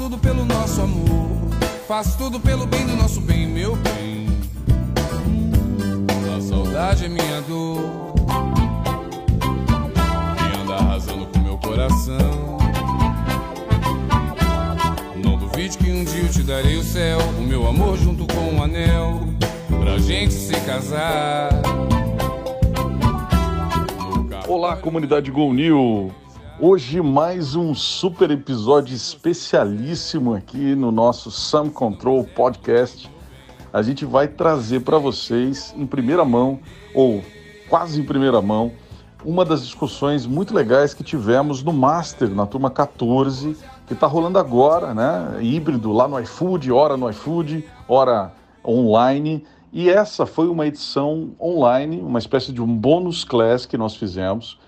tudo pelo nosso amor. Faço tudo pelo bem do nosso bem, meu bem. A saudade é minha dor. E anda arrasando com meu coração. Não duvide que um dia eu te darei o céu. O meu amor junto com um anel. Pra gente se casar. Olá, comunidade Go New. Hoje mais um super episódio especialíssimo aqui no nosso Sam Control Podcast. A gente vai trazer para vocês em primeira mão ou quase em primeira mão uma das discussões muito legais que tivemos no Master na turma 14, que está rolando agora, né? Híbrido lá no iFood, hora no iFood, hora online. E essa foi uma edição online, uma espécie de um bônus class que nós fizemos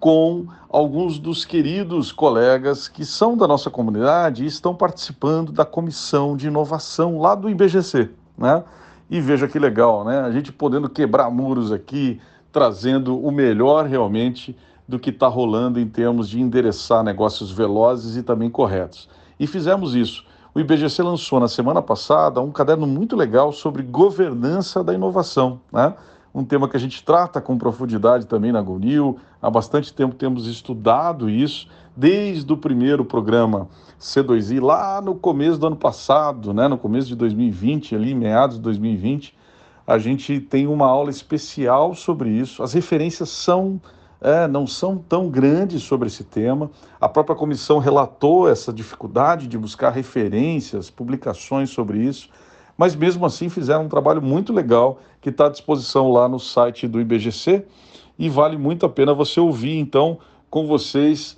com alguns dos queridos colegas que são da nossa comunidade e estão participando da comissão de inovação lá do IBGC, né? E veja que legal, né? A gente podendo quebrar muros aqui, trazendo o melhor realmente do que está rolando em termos de endereçar negócios velozes e também corretos. E fizemos isso. O IBGC lançou na semana passada um caderno muito legal sobre governança da inovação, né? Um tema que a gente trata com profundidade também na GONIL. Há bastante tempo temos estudado isso, desde o primeiro programa C2I, lá no começo do ano passado, né, no começo de 2020, ali meados de 2020, a gente tem uma aula especial sobre isso. As referências são é, não são tão grandes sobre esse tema. A própria comissão relatou essa dificuldade de buscar referências, publicações sobre isso mas mesmo assim fizeram um trabalho muito legal que está à disposição lá no site do IBGC e vale muito a pena você ouvir então com vocês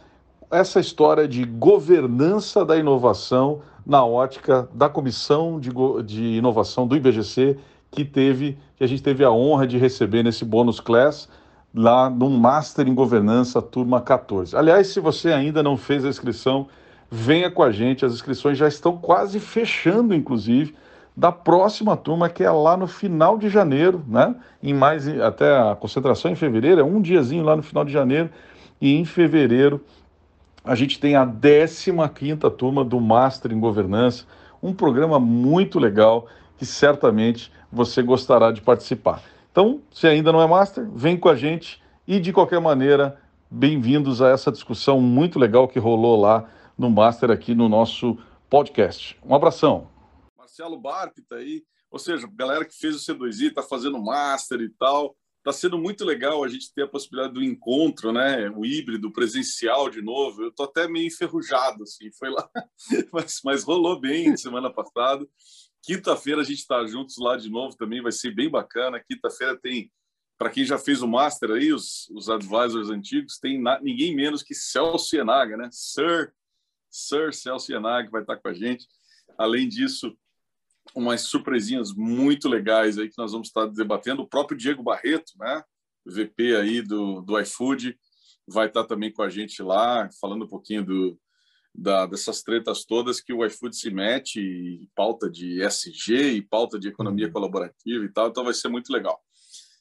essa história de governança da inovação na ótica da comissão de, de inovação do IBGC que teve que a gente teve a honra de receber nesse bônus class lá no Master em Governança turma 14. Aliás, se você ainda não fez a inscrição, venha com a gente, as inscrições já estão quase fechando inclusive da próxima turma, que é lá no final de janeiro, né? Em mais até a concentração em fevereiro, é um diazinho lá no final de janeiro, e em fevereiro a gente tem a 15 quinta turma do Master em Governança, um programa muito legal que certamente você gostará de participar. Então, se ainda não é Master, vem com a gente e de qualquer maneira, bem-vindos a essa discussão muito legal que rolou lá no Master aqui no nosso podcast. Um abração. Marcelo Barp está aí, ou seja, galera que fez o C2I, está fazendo Master e tal. Está sendo muito legal a gente ter a possibilidade do encontro, né? O híbrido, presencial de novo. Eu estou até meio enferrujado, assim, foi lá, mas, mas rolou bem semana passada. Quinta-feira a gente está juntos lá de novo também, vai ser bem bacana. Quinta-feira tem, para quem já fez o Master aí, os, os advisors antigos, tem na, ninguém menos que Celso Enaga, né? Sir, Sir Celso Enaga vai estar com a gente. Além disso, umas surpresinhas muito legais aí que nós vamos estar debatendo. O próprio Diego Barreto, né, VP aí do, do iFood, vai estar também com a gente lá, falando um pouquinho do, da, dessas tretas todas que o iFood se mete, e pauta de SG e pauta de economia uhum. colaborativa e tal, então vai ser muito legal.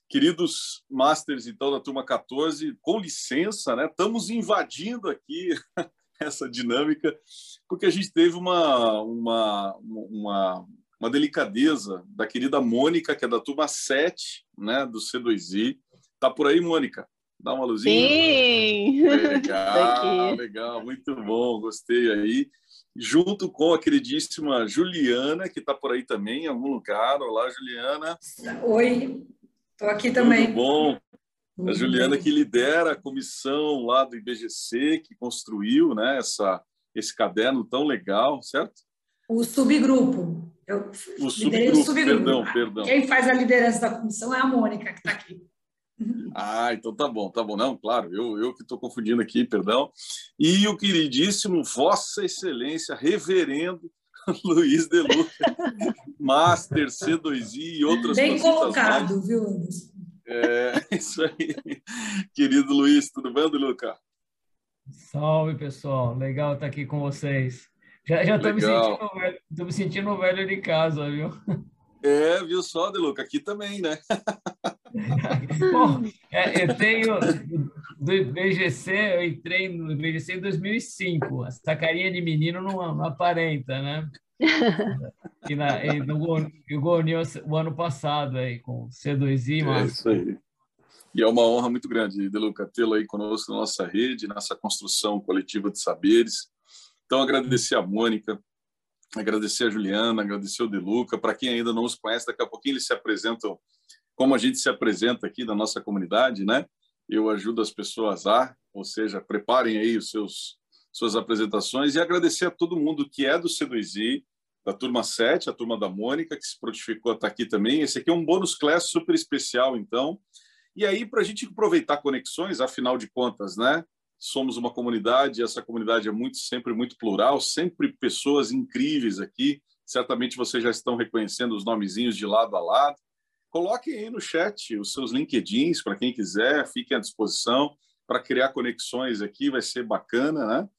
Queridos Masters, então, da turma 14, com licença, né? Estamos invadindo aqui essa dinâmica, porque a gente teve uma, uma, uma, uma delicadeza da querida Mônica, que é da turma 7, né, do C2I. Tá por aí, Mônica? Dá uma luzinha. Sim! Legal, legal, muito bom, gostei aí. Junto com a queridíssima Juliana, que está por aí também, em algum lugar. Olá, Juliana. Oi, estou aqui também. Tudo bom. A Juliana que lidera a comissão lá do IBGC, que construiu né, essa, esse caderno tão legal, certo? O subgrupo. Eu o subgrupo, o subgrupo. Perdão, perdão. Quem faz a liderança da comissão é a Mônica, que está aqui. Ah, então tá bom, tá bom. Não, claro, eu, eu que estou confundindo aqui, perdão. E o queridíssimo Vossa Excelência, Reverendo Luiz de Luca, Master C2I e outras Bem colocado, mais. viu, Anderson? É, isso aí. Querido Luiz, tudo bem, Luca? Salve, pessoal. Legal estar aqui com vocês. Já, já tô, me sentindo velho, tô me sentindo velho de casa, viu? É, viu só, De Luca? Aqui também, né? Bom, é, eu tenho do IBGC, eu entrei no IBGC em 2005. Essa carinha de menino não, não aparenta, né? E, na, e no Gonil o ano passado aí com C2I, mas... É isso aí. E é uma honra muito grande, Deluca, tê-lo aí conosco na nossa rede, nessa construção coletiva de saberes. Então, agradecer a Mônica, agradecer a Juliana, agradecer o Deluca. Para quem ainda não os conhece, daqui a pouquinho eles se apresentam como a gente se apresenta aqui na nossa comunidade, né? Eu ajudo as pessoas a, ou seja, preparem aí os seus suas apresentações e agradecer a todo mundo que é do C2I, da turma 7, a turma da Mônica, que se prontificou a estar aqui também. Esse aqui é um bônus class super especial, então. E aí, para a gente aproveitar conexões, afinal de contas, né? Somos uma comunidade, essa comunidade é muito sempre muito plural, sempre pessoas incríveis aqui. Certamente vocês já estão reconhecendo os nomezinhos de lado a lado. Coloquem aí no chat os seus LinkedIns para quem quiser, fiquem à disposição para criar conexões aqui, vai ser bacana, né?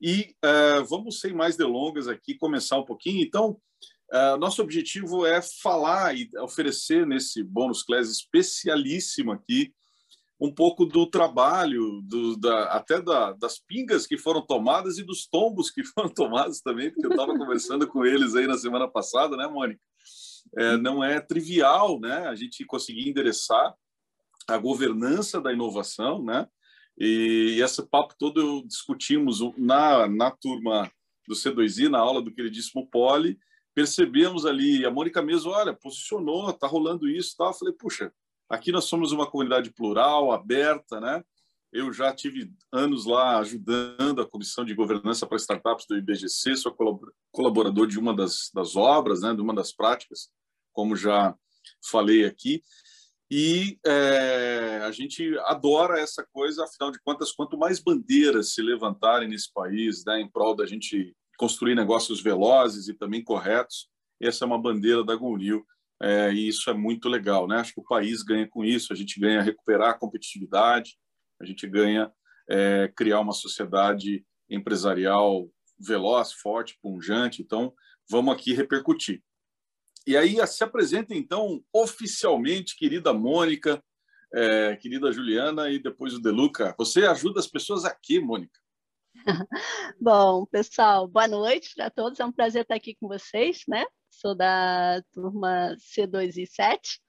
E uh, vamos, sem mais delongas aqui, começar um pouquinho. Então, uh, nosso objetivo é falar e oferecer nesse bônus class especialíssimo aqui um pouco do trabalho, do, da, até da, das pingas que foram tomadas e dos tombos que foram tomados também, porque eu estava conversando com eles aí na semana passada, né, Mônica? é, não é trivial né, a gente conseguir endereçar a governança da inovação, né? E, e esse papo todo discutimos na, na turma do C2I, na aula do queridíssimo Poli, percebemos ali, a Mônica mesmo, olha, posicionou, está rolando isso, tal. Eu falei, puxa, aqui nós somos uma comunidade plural, aberta, né? Eu já tive anos lá ajudando a comissão de governança para startups do IBGC, sou colaborador de uma das, das obras, né, de uma das práticas como já falei aqui. E é, a gente adora essa coisa, afinal de contas, quanto mais bandeiras se levantarem nesse país né, em prol da gente construir negócios velozes e também corretos, essa é uma bandeira da Gonil. É, e isso é muito legal. Né? Acho que o país ganha com isso, a gente ganha recuperar a competitividade, a gente ganha é, criar uma sociedade empresarial veloz, forte, punjante. Então, vamos aqui repercutir. E aí se apresenta, então, oficialmente, querida Mônica, é, querida Juliana e depois o Deluca. Você ajuda as pessoas aqui, Mônica. Bom, pessoal, boa noite para todos. É um prazer estar aqui com vocês, né? Sou da turma C2 e 7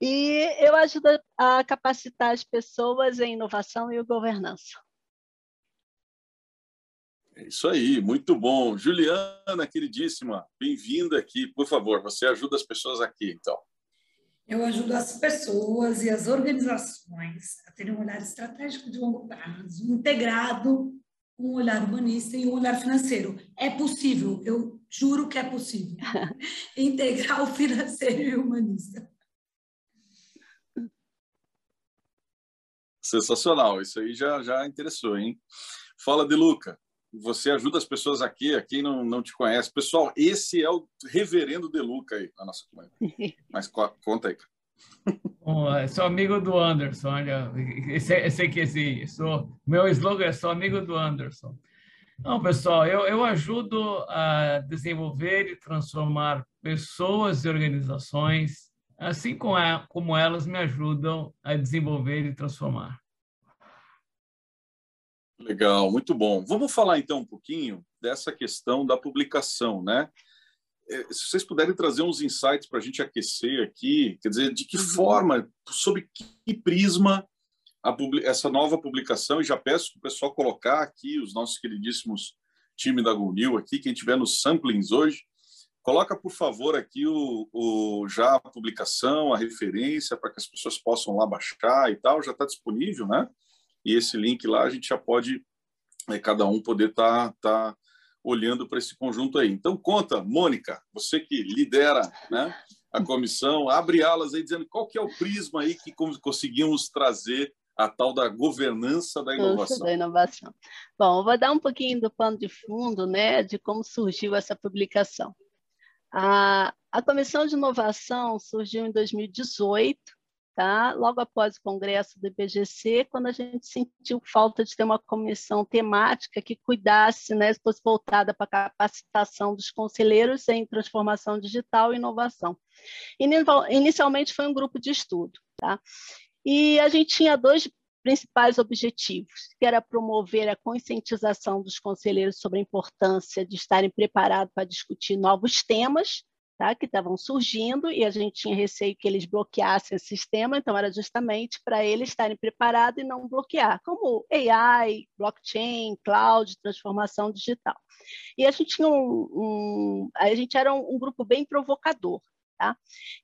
e eu ajudo a capacitar as pessoas em inovação e governança. É isso aí, muito bom. Juliana, queridíssima, bem-vinda aqui. Por favor, você ajuda as pessoas aqui, então. Eu ajudo as pessoas e as organizações a terem um olhar estratégico de longo prazo, integrado um olhar humanista e um olhar financeiro. É possível, eu juro que é possível. Integrar o financeiro e o humanista. Sensacional, isso aí já, já interessou, hein? Fala, De Luca você ajuda as pessoas aqui, a quem não, não te conhece. Pessoal, esse é o reverendo Deluca aí na nossa comunidade. Mas conta aí, Bom, sou amigo do Anderson, olha, esse, aqui, esse, sou, meu slogan é sou amigo do Anderson. Não, pessoal, eu, eu ajudo a desenvolver e transformar pessoas e organizações, assim como, é, como elas me ajudam a desenvolver e transformar. Legal, muito bom. Vamos falar então um pouquinho dessa questão da publicação, né? É, se vocês puderem trazer uns insights para a gente aquecer aqui, quer dizer, de que uhum. forma, sob que prisma a, essa nova publicação, e já peço para o pessoal colocar aqui os nossos queridíssimos time da Google aqui, quem tiver nos samplings hoje, coloca por favor aqui o, o já a publicação, a referência para que as pessoas possam lá baixar e tal, já está disponível, né? e esse link lá a gente já pode, é, cada um poder estar tá, tá olhando para esse conjunto aí. Então, conta, Mônica, você que lidera né, a comissão, abre alas aí dizendo qual que é o prisma aí que conseguimos trazer a tal da governança da inovação. Da inovação. Bom, eu vou dar um pouquinho do pano de fundo, né, de como surgiu essa publicação. A, a Comissão de Inovação surgiu em 2018 tá? logo após o congresso do IBGC, quando a gente sentiu falta de ter uma comissão temática que cuidasse, né, fosse voltada para a capacitação dos conselheiros em transformação digital e inovação. Inicialmente foi um grupo de estudo. Tá? E a gente tinha dois principais objetivos, que era promover a conscientização dos conselheiros sobre a importância de estarem preparados para discutir novos temas tá, que estavam surgindo, e a gente tinha receio que eles bloqueassem o sistema, então era justamente para eles estarem preparados e não bloquear, como AI, blockchain, cloud, transformação digital. E a gente tinha um, um a gente era um, um grupo bem provocador, Tá?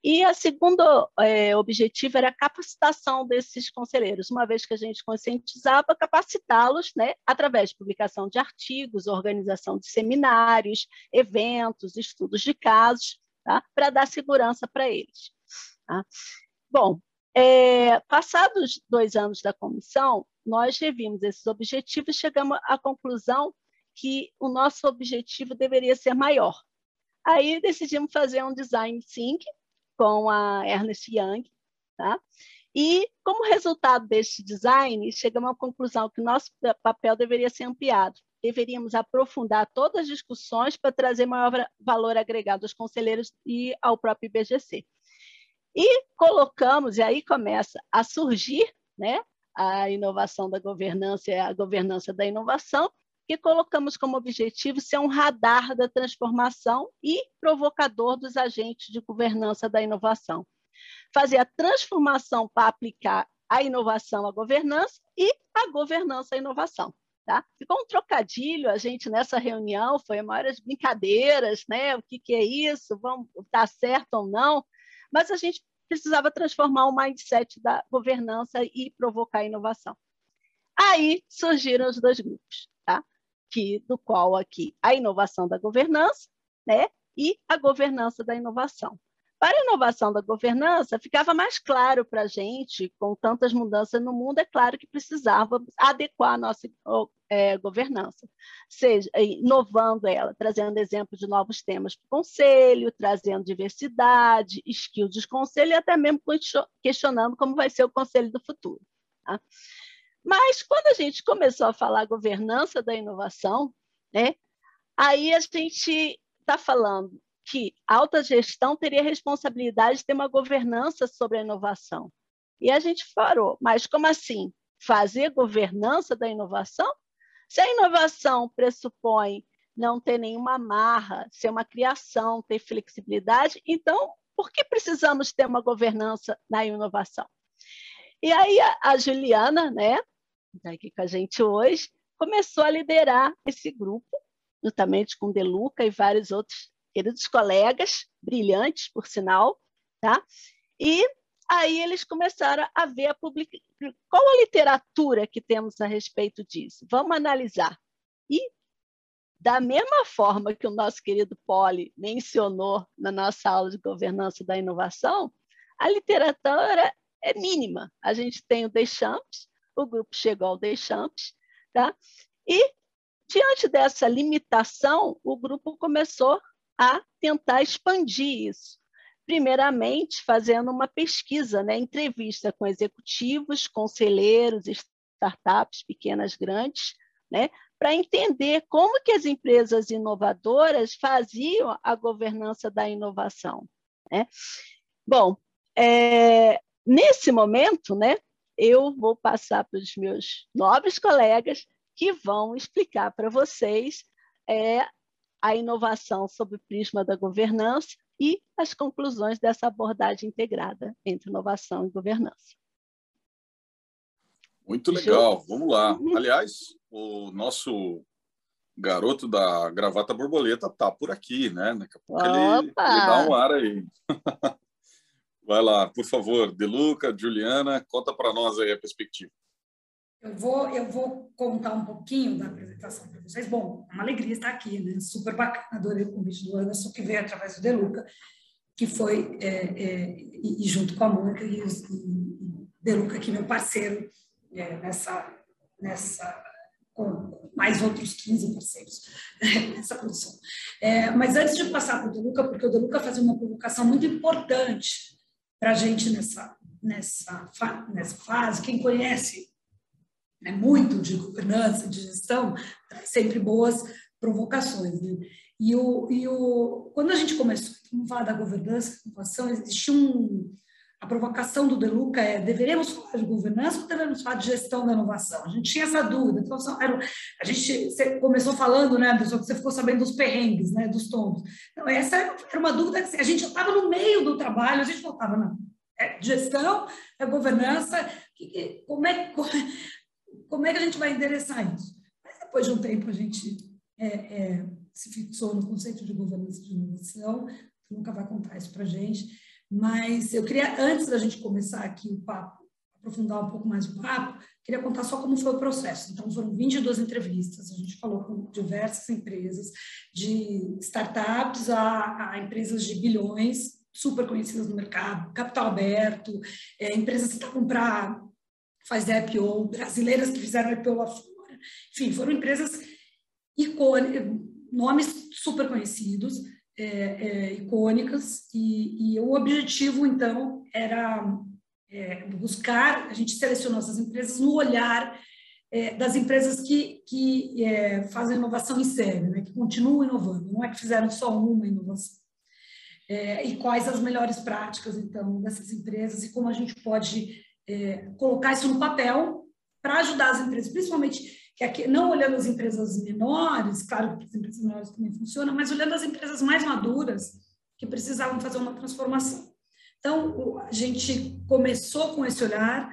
E a segundo é, objetivo era a capacitação desses conselheiros, uma vez que a gente conscientizava, capacitá-los né, através de publicação de artigos, organização de seminários, eventos, estudos de casos, tá? para dar segurança para eles. Tá? Bom, é, passados dois anos da comissão, nós revimos esses objetivos e chegamos à conclusão que o nosso objetivo deveria ser maior, Aí decidimos fazer um design sync com a Ernest Young, tá? E como resultado deste design, chegamos à conclusão que nosso papel deveria ser ampliado. Deveríamos aprofundar todas as discussões para trazer maior valor agregado aos conselheiros e ao próprio IBGC. E colocamos, e aí começa a surgir né, a inovação da governança a governança da inovação, que colocamos como objetivo ser um radar da transformação e provocador dos agentes de governança da inovação. Fazer a transformação para aplicar a inovação à governança e a governança à inovação. Tá? Ficou um trocadilho, a gente nessa reunião foi maiores brincadeiras, né? O que, que é isso? Vamos tá certo ou não? Mas a gente precisava transformar o mindset da governança e provocar a inovação. Aí surgiram os dois grupos do qual aqui a inovação da governança né, e a governança da inovação. Para a inovação da governança, ficava mais claro para a gente, com tantas mudanças no mundo, é claro que precisava adequar a nossa é, governança, seja inovando ela, trazendo exemplos de novos temas para o conselho, trazendo diversidade, skills de conselho e até mesmo questionando como vai ser o conselho do futuro. Tá? Mas quando a gente começou a falar governança da inovação, né, aí a gente está falando que alta gestão teria responsabilidade de ter uma governança sobre a inovação. E a gente falou, mas como assim? Fazer governança da inovação? Se a inovação pressupõe não ter nenhuma amarra, ser uma criação, ter flexibilidade, então por que precisamos ter uma governança na inovação? E aí a, Juliana, né, está aqui com a gente hoje, começou a liderar esse grupo, juntamente com Deluca e vários outros queridos colegas, brilhantes, por sinal, tá? E aí eles começaram a ver a public... qual a literatura que temos a respeito disso. Vamos analisar. E da mesma forma que o nosso querido Poli mencionou na nossa aula de governança da inovação, a literatura é mínima. A gente tem o Deschamps, o grupo chegou ao Deschamps, tá? e diante dessa limitação, o grupo começou a tentar expandir isso. Primeiramente, fazendo uma pesquisa, né? entrevista com executivos, conselheiros, startups pequenas, grandes, né? para entender como que as empresas inovadoras faziam a governança da inovação. Né? Bom, é, nesse momento, né, eu vou passar para os meus nobres colegas que vão explicar para vocês é, a inovação sob o prisma da governança e as conclusões dessa abordagem integrada entre inovação e governança. Muito legal, vamos lá. Uhum. Aliás, o nosso garoto da gravata borboleta tá por aqui, né? Daqui a pouco ele, ele, dá um ar aí. Vai lá, por favor, Deluca, Juliana, conta para nós aí a perspectiva. Eu vou, eu vou contar um pouquinho da apresentação para vocês. Bom, é uma alegria estar aqui, né? Super bacana, adorei o convite do Anderson, que veio através do Deluca, que foi, é, é, e, junto com a Mônica e, o Deluca, que é meu parceiro é, nessa, nessa com mais outros 15 parceiros nessa produção. É, mas antes de passar para o Deluca, porque o Deluca fazia uma provocação muito importante para a gente nessa, nessa, nessa fase. Quem conhece né, muito de governança, de gestão, traz sempre boas provocações. Né? E, o, e o, quando a gente começou a falar da governança, inovação, existe um, a provocação do Deluca é: deveremos falar de governança ou deveremos falar de gestão da inovação? A gente tinha essa dúvida. Então, era, a gente começou falando, né, Anderson, que você ficou sabendo dos perrengues, né, dos tombos. Então, essa era uma dúvida que a gente estava no meio do trabalho, a gente voltava, não, é gestão, é governança, como é, como é que a gente vai endereçar isso? Mas depois de um tempo a gente é, é, se fixou no conceito de governança de inovação, nunca vai contar isso para a gente, mas eu queria, antes da gente começar aqui o papo, aprofundar um pouco mais o papo, queria contar só como foi o processo. Então, foram 22 entrevistas, a gente falou com diversas empresas, de startups a, a empresas de bilhões, super conhecidas no mercado, capital aberto, é, empresas que estavam para fazer IPO, brasileiras que fizeram IPO lá fora. Enfim, foram empresas icônicas, nomes super conhecidos, é, é, icônicas, e, e, o objetivo, então, era é, buscar, a gente selecionou essas empresas no olhar é, das empresas que, que é, fazem inovação em série, né, que continuam inovando, não é que fizeram só uma inovação. É, e quais as melhores práticas, então, dessas empresas e como a gente pode colocar isso no papel para ajudar as empresas, principalmente que aqui, não olhando as empresas menores, claro que as empresas menores também funcionam, mas olhando as empresas mais maduras que precisavam fazer uma transformação. Então, a gente começou com esse olhar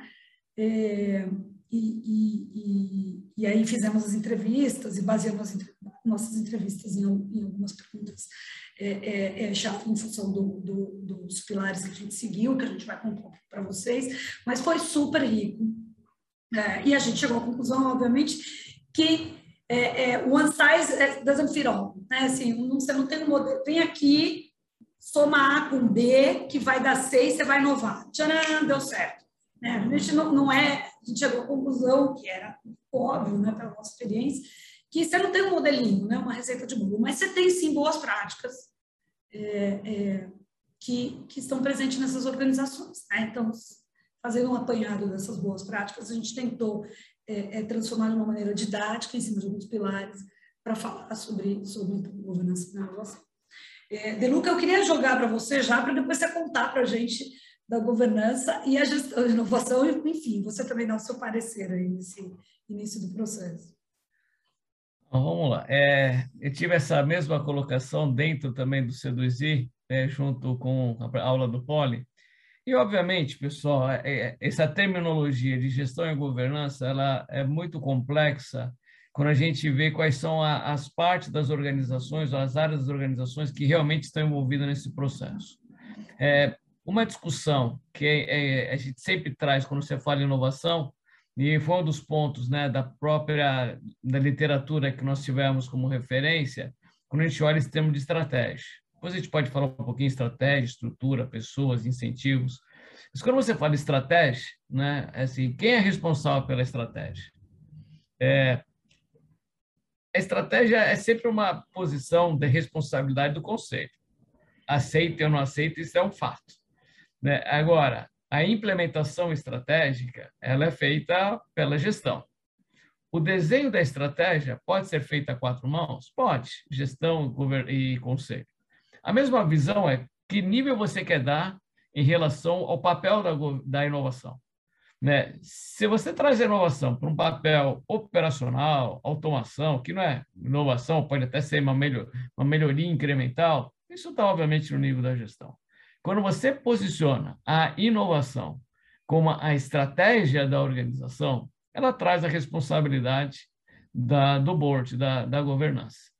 é, e, e, e, aí fizemos as entrevistas e baseamos as nossas entrevistas em, em algumas perguntas é, é, é, já em função do, do, dos pilares que a gente seguiu, que a gente vai contar para vocês, mas foi super rico é, e a gente chegou à conclusão, obviamente, que é, é, one size doesn't fit all. Né? Assim, você não tem um modelo, vem aqui, soma A com B, que vai dar C e você vai inovar. Tcharam, deu certo. Né? A gente não, não é, a gente chegou à conclusão, que era óbvio, né, pela nossa experiência, que você não tem um modelinho, né, uma receita de bolo, mas você tem sim boas práticas é, é, que, que estão presentes nessas organizações. Né? Então, fazendo um apanhado dessas boas práticas, a gente tentou é, é, transformar de uma maneira didática, em cima de alguns pilares, para falar sobre, sobre governança da inovação. É, Deluca, eu queria jogar para você já, para depois você contar para a gente da governança e a gestão de inovação, enfim, você também dá o seu parecer aí nesse início do processo. Então, vamos lá. É, eu tive essa mesma colocação dentro também do Seduzi, é, junto com a aula do Poli, e, obviamente, pessoal, é, é, essa terminologia de gestão e governança ela é muito complexa quando a gente vê quais são as partes das organizações, as áreas das organizações que realmente estão envolvidas nesse processo. É, uma discussão que é, a gente sempre traz quando você fala em inovação, e foi um dos pontos né, da própria da literatura que nós tivemos como referência, quando a gente olha esse termo de estratégia. Depois a gente pode falar um pouquinho estratégia, estrutura, pessoas, incentivos. Mas quando você fala estratégia, né, é assim, quem é responsável pela estratégia? É, a estratégia é sempre uma posição de responsabilidade do conselho. Aceita ou não aceita, isso é um fato. Né? Agora, a implementação estratégica ela é feita pela gestão. O desenho da estratégia pode ser feito a quatro mãos? Pode, gestão e conselho. A mesma visão é que nível você quer dar em relação ao papel da, da inovação. Né? Se você traz a inovação para um papel operacional, automação, que não é inovação, pode até ser uma, melhor, uma melhoria incremental, isso está, obviamente, no nível da gestão. Quando você posiciona a inovação como a estratégia da organização, ela traz a responsabilidade da, do board, da, da governança.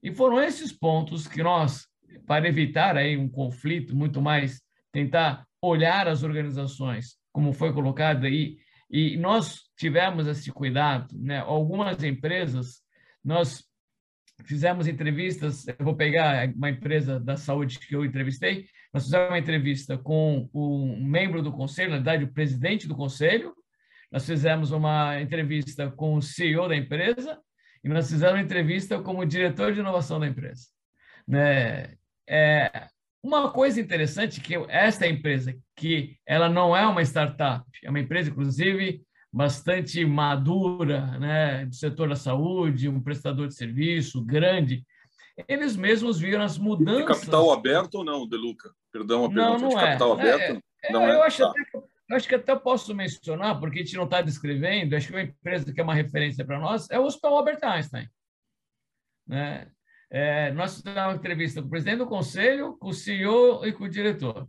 E foram esses pontos que nós para evitar aí um conflito, muito mais tentar olhar as organizações como foi colocado aí, e nós tivemos esse cuidado, né? Algumas empresas, nós fizemos entrevistas, eu vou pegar uma empresa da saúde que eu entrevistei, nós fizemos uma entrevista com um membro do conselho, na verdade, o presidente do conselho, nós fizemos uma entrevista com o CEO da empresa e nós fizemos uma entrevista com o diretor de inovação da empresa. Né? É, uma coisa interessante que esta empresa, que ela não é uma startup, é uma empresa, inclusive, bastante madura, né, do setor da saúde, um prestador de serviço grande, eles mesmos viram as mudanças. De capital aberto ou não, Deluca? Perdão a pergunta. Não, não de é. capital é. aberto? É, não é? eu, acho tá. até eu acho que até posso mencionar, porque a gente não está descrevendo, acho que uma empresa que é uma referência para nós é o Hospital Albert Einstein. Né? É, nós fizemos uma entrevista com o presidente do conselho, com o CEO e com o diretor.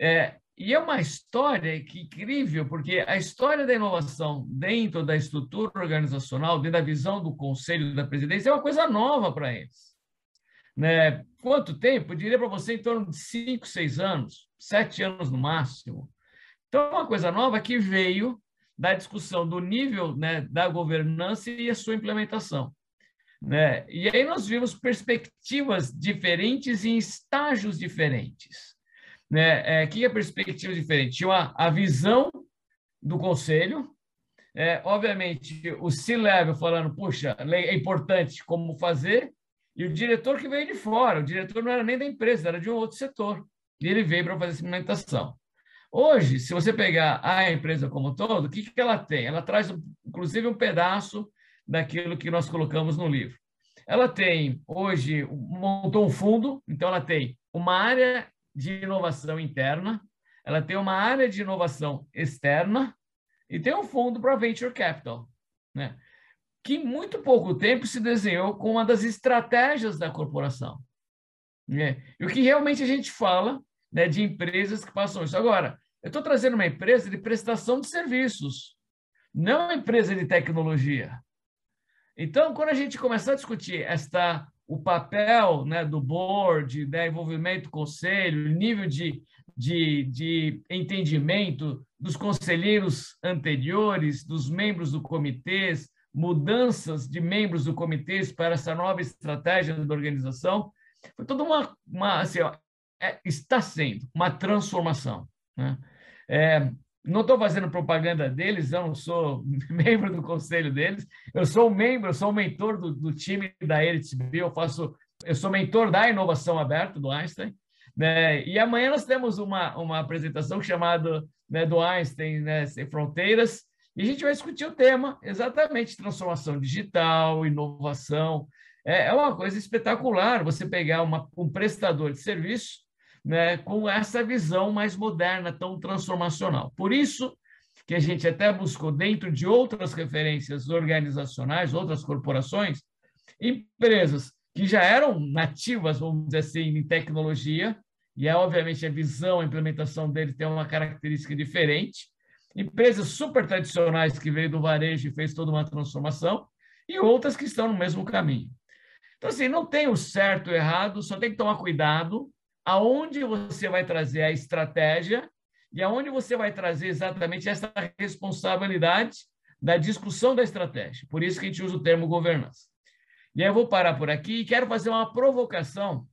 É, e é uma história que incrível, porque a história da inovação dentro da estrutura organizacional, dentro da visão do conselho da presidência, é uma coisa nova para eles. Né? Quanto tempo? Eu diria para você em torno de cinco, seis anos, sete anos no máximo. Então, é uma coisa nova que veio da discussão do nível né, da governança e a sua implementação. Né? E aí nós vimos perspectivas diferentes em estágios diferentes né, é, que é perspectiva diferente? Tinha a, visão do conselho, é, obviamente o C-level falando, puxa, é importante como fazer, e o diretor que veio de fora, o diretor não era nem da empresa, era de um outro setor, e ele veio para fazer essa implementação. Hoje, se você pegar a empresa como um todo, o que, que ela tem? Ela traz, inclusive, um pedaço daquilo que nós colocamos no livro. Ela tem, hoje, montou um fundo, então ela tem uma área de inovação interna, ela tem uma área de inovação externa e tem um fundo para venture capital, né? que em muito pouco tempo se desenhou com uma das estratégias da corporação. Né? E o que realmente a gente fala né, de empresas que passam isso. Agora, eu estou trazendo uma empresa de prestação de serviços, não uma empresa de tecnologia. Então, quando a gente começar a discutir esta o papel né, do board, né, envolvimento do conselho, nível de, de, de entendimento dos conselheiros anteriores, dos membros do comitê, mudanças de membros do comitê para essa nova estratégia da organização. Foi toda uma, uma assim, ó, é, está sendo uma transformação. Né? É, não estou fazendo propaganda deles, eu não sou membro do conselho deles, eu sou membro, eu sou mentor do, do time da B, eu faço, eu sou mentor da inovação aberta do Einstein, né? E amanhã nós temos uma, uma apresentação chamada né, do Einstein né, Sem Fronteiras, e a gente vai discutir o tema exatamente transformação digital, inovação. É, é uma coisa espetacular você pegar uma, um prestador de serviço né, com essa visão mais moderna, tão transformacional. Por isso que a gente até buscou, dentro de outras referências organizacionais, outras corporações, empresas que já eram nativas, vamos dizer assim, em tecnologia, e é obviamente a visão, a implementação dele tem uma característica diferente, empresas super tradicionais que veio do varejo e fez toda uma transformação, e outras que estão no mesmo caminho. Então, assim, não tem o certo e o errado, só tem que tomar cuidado aonde você vai trazer a estratégia e aonde você vai trazer exatamente essa responsabilidade da discussão da estratégia. Por isso que a gente usa o termo governança. E aí eu vou parar por aqui e quero fazer uma provocação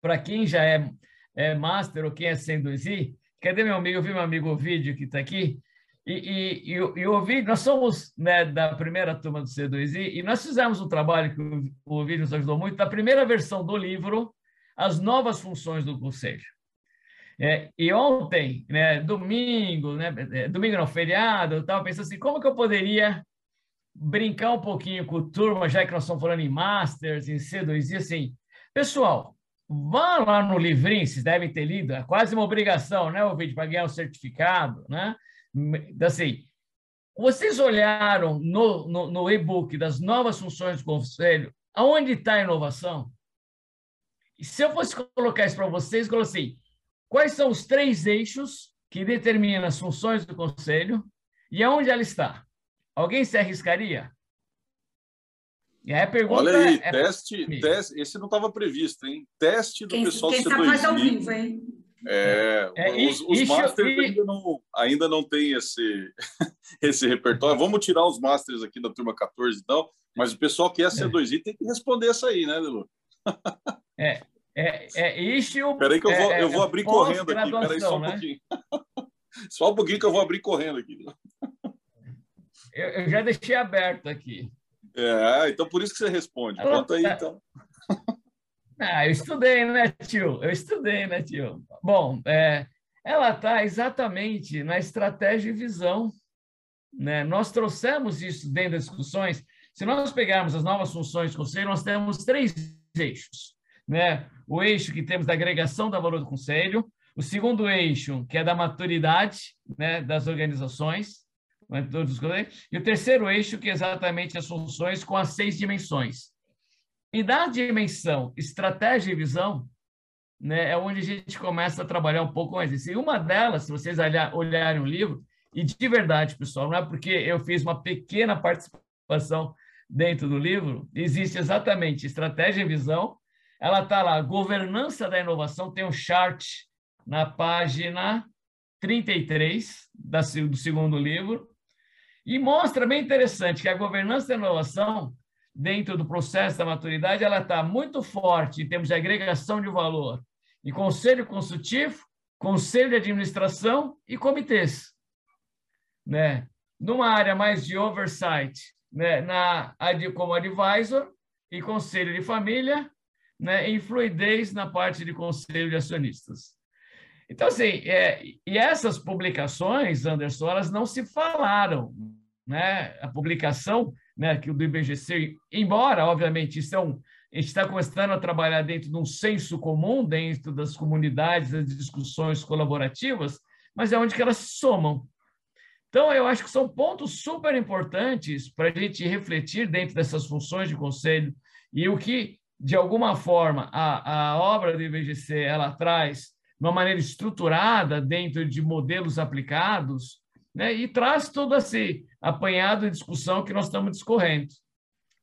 para quem já é, é, master ou quem é 2i. Cadê meu amigo? Eu vi meu amigo Ovidio que está aqui. E, e, e, e o Ovidio, nós somos né, da primeira turma do C2i e nós fizemos um trabalho que o Ovidio nos ajudou muito, da primeira versão do livro, as novas funções do Conselho. É, e ontem, né, domingo, né, é, domingo não, feriado, eu estava pensando assim, como que eu poderia brincar um pouquinho com o turma, já que nós estamos falando em Masters, em C2, e assim, pessoal, vão lá no livrinho, vocês devem ter lido, é quase uma obrigação, né, o vídeo para ganhar o certificado, né? Então, assim, vocês olharam no, no, no e-book das novas funções do Conselho, aonde está a inovação? E se eu fosse colocar isso para vocês, eu assim, quais são os três eixos que determinam as funções do Conselho e aonde ela está? Alguém se arriscaria? E aí a pergunta Olha aí, é... teste, teste, esse não estava previsto, hein? Teste do quem, pessoal quem do C2. Quem ao vivo, hein? É, é, os, os Masters e... ainda, não, ainda não tem esse, esse repertório. Vamos tirar os Masters aqui da turma 14, então. Mas o pessoal que é C2I tem que responder essa aí, né, Lulu? É, é, é issue. Peraí que eu vou, é, eu vou abrir correndo aqui. Peraí só um né? pouquinho. só um pouquinho que eu vou abrir correndo aqui. Eu, eu já deixei aberto aqui. É, então por isso que você responde. Conta aí, tá- então. Ah, eu estudei, né, tio? Eu estudei, né, tio? Bom, é, ela está exatamente na estratégia e visão. Né? Nós trouxemos isso dentro das discussões. Se nós pegarmos as novas funções do conselho, nós temos três eixos. Né? O eixo que temos da agregação da valor do conselho, O segundo eixo, que é da maturidade né, das organizações, né, e o terceiro eixo, que é exatamente as funções com as seis dimensões. E da dimensão estratégia e visão, né, é onde a gente começa a trabalhar um pouco mais isso. E uma delas, se vocês olharem o livro, e de verdade, pessoal, não é porque eu fiz uma pequena participação dentro do livro, existe exatamente estratégia e visão. Ela está lá, governança da inovação, tem um chart na página 33 do segundo livro, e mostra bem interessante que a governança da inovação, dentro do processo da maturidade, ela está muito forte em termos de agregação de valor e conselho consultivo, conselho de administração e comitês. Né? Numa área mais de oversight, né? Na, como advisor e conselho de família, né? e fluidez na parte de conselho de acionistas. Então, assim, é, e essas publicações, Anderson, elas não se falaram. Né? A publicação né, que do IBGC, embora, obviamente, isso é um, a gente está começando a trabalhar dentro de um senso comum, dentro das comunidades, das discussões colaborativas, mas é onde que elas se somam. Então, eu acho que são pontos super importantes para a gente refletir dentro dessas funções de conselho e o que, de alguma forma, a, a obra do IBGC ela traz de uma maneira estruturada dentro de modelos aplicados, né, e traz todo esse apanhado de discussão que nós estamos discorrendo.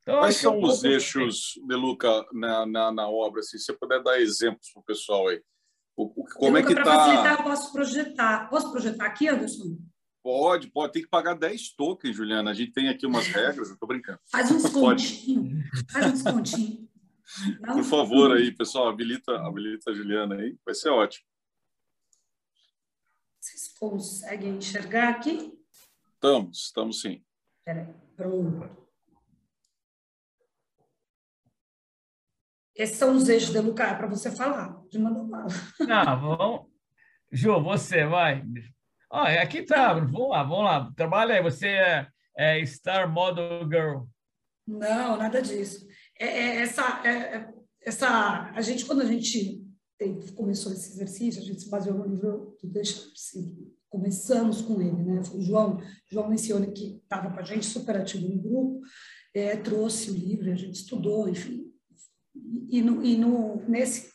Então, Quais são é um os eixos, De Luca, na, na, na, obra? Se você puder dar exemplos para o pessoal aí. O, como é que está... Para facilitar, eu posso projetar. Posso projetar aqui, Anderson? Pode, pode. Tem que pagar 10 tokens, Juliana. A gente tem aqui umas regras, eu estou brincando. Faz uns continhos. Faz uns continhos. Por favor, aí, pessoal, habilita, habilita a Juliana aí. Vai ser ótimo. Vocês conseguem enxergar aqui? Estamos, estamos sim. Peraí, pronto. Esses são os eixos de Lucar para você falar, de mandar bala. Não, vamos. Ju, você vai. Ah, aqui tá, vamos lá, vamos lá. Trabalha aí, você é, é Star Model Girl. Não, nada disso. É, é essa, é, é, essa, a gente, quando a gente começou esse exercício, a gente se baseou no livro do Deixa assim, começamos com ele, né? O João, João Mencione, que estava com a gente, super ativo no grupo, é, trouxe o livro, a gente estudou, enfim. E, no, e no, nesse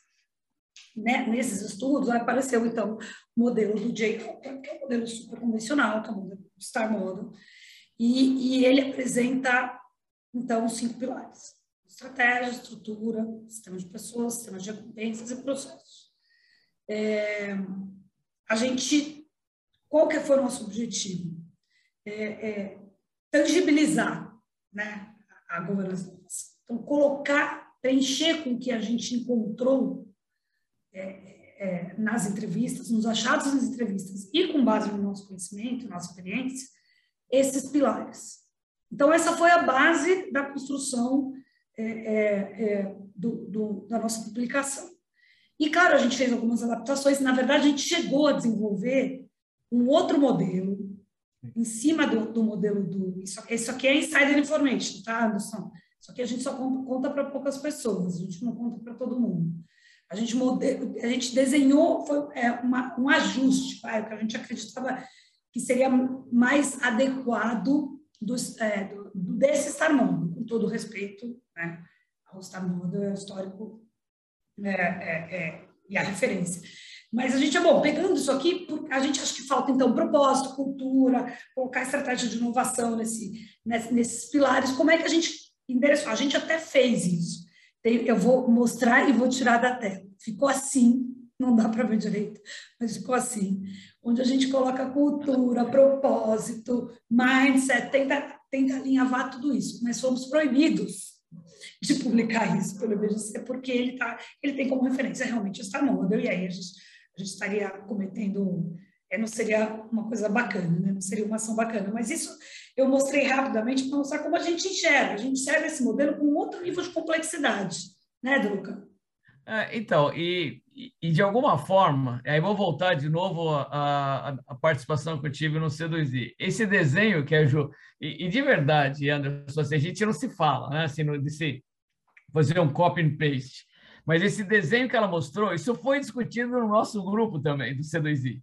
né, nesses estudos apareceu, então, o modelo do Jay Cooper, que é um modelo super convencional, que é o modelo Star Model, e, e ele apresenta, então, cinco pilares. Estratégia, estrutura, sistema de pessoas, sistema de recompensas e processos. É, a gente, qual que foi o nosso objetivo? É, é, tangibilizar né, a governança. Então, colocar, preencher com o que a gente encontrou é, é, nas entrevistas, nos achados nas entrevistas e com base no nosso conhecimento, nossa experiência, esses pilares. Então, essa foi a base da construção é, é, é, do, do, da nossa publicação. E, claro, a gente fez algumas adaptações. Na verdade, a gente chegou a desenvolver um outro modelo em cima do, do modelo do... Isso, isso aqui é insider information, tá, Anderson? Isso aqui a gente só conta, conta para poucas pessoas, a gente não conta para todo mundo. A gente, mode... a gente desenhou foi, é, uma, um ajuste, vai, o que a gente acreditava que seria mais adequado dos, é, do, desse Star Mundo, com todo respeito né, ao Star Mundo é histórico é, é, é, e a referência. Mas a gente, é bom, pegando isso aqui, a gente acha que falta, então, propósito, cultura, colocar estratégia de inovação nesse, nesse, nesses pilares. Como é que a gente endereçou? A gente até fez isso eu vou mostrar e vou tirar da tela. Ficou assim, não dá para ver direito, mas ficou assim. Onde a gente coloca cultura, propósito, mindset, tenta, tenta alinhavar tudo isso. Mas fomos proibidos de publicar isso pelo IBGC, porque ele, tá, ele tem como referência realmente essa model, e aí a gente, a gente estaria cometendo é, não seria uma coisa bacana, né? não seria uma ação bacana. Mas isso eu mostrei rapidamente para mostrar como a gente enxerga. A gente enxerga esse modelo com outro nível de complexidade, né, Druca? É, então, e, e, de alguma forma, aí vou voltar de novo à, participação que eu tive no C2I. Esse desenho que é Ju, e, e de verdade, Anderson, assim, a gente não se fala, né? Assim, de se fazer um copy and paste. Mas esse desenho que ela mostrou, isso foi discutido no nosso grupo também, do C2I.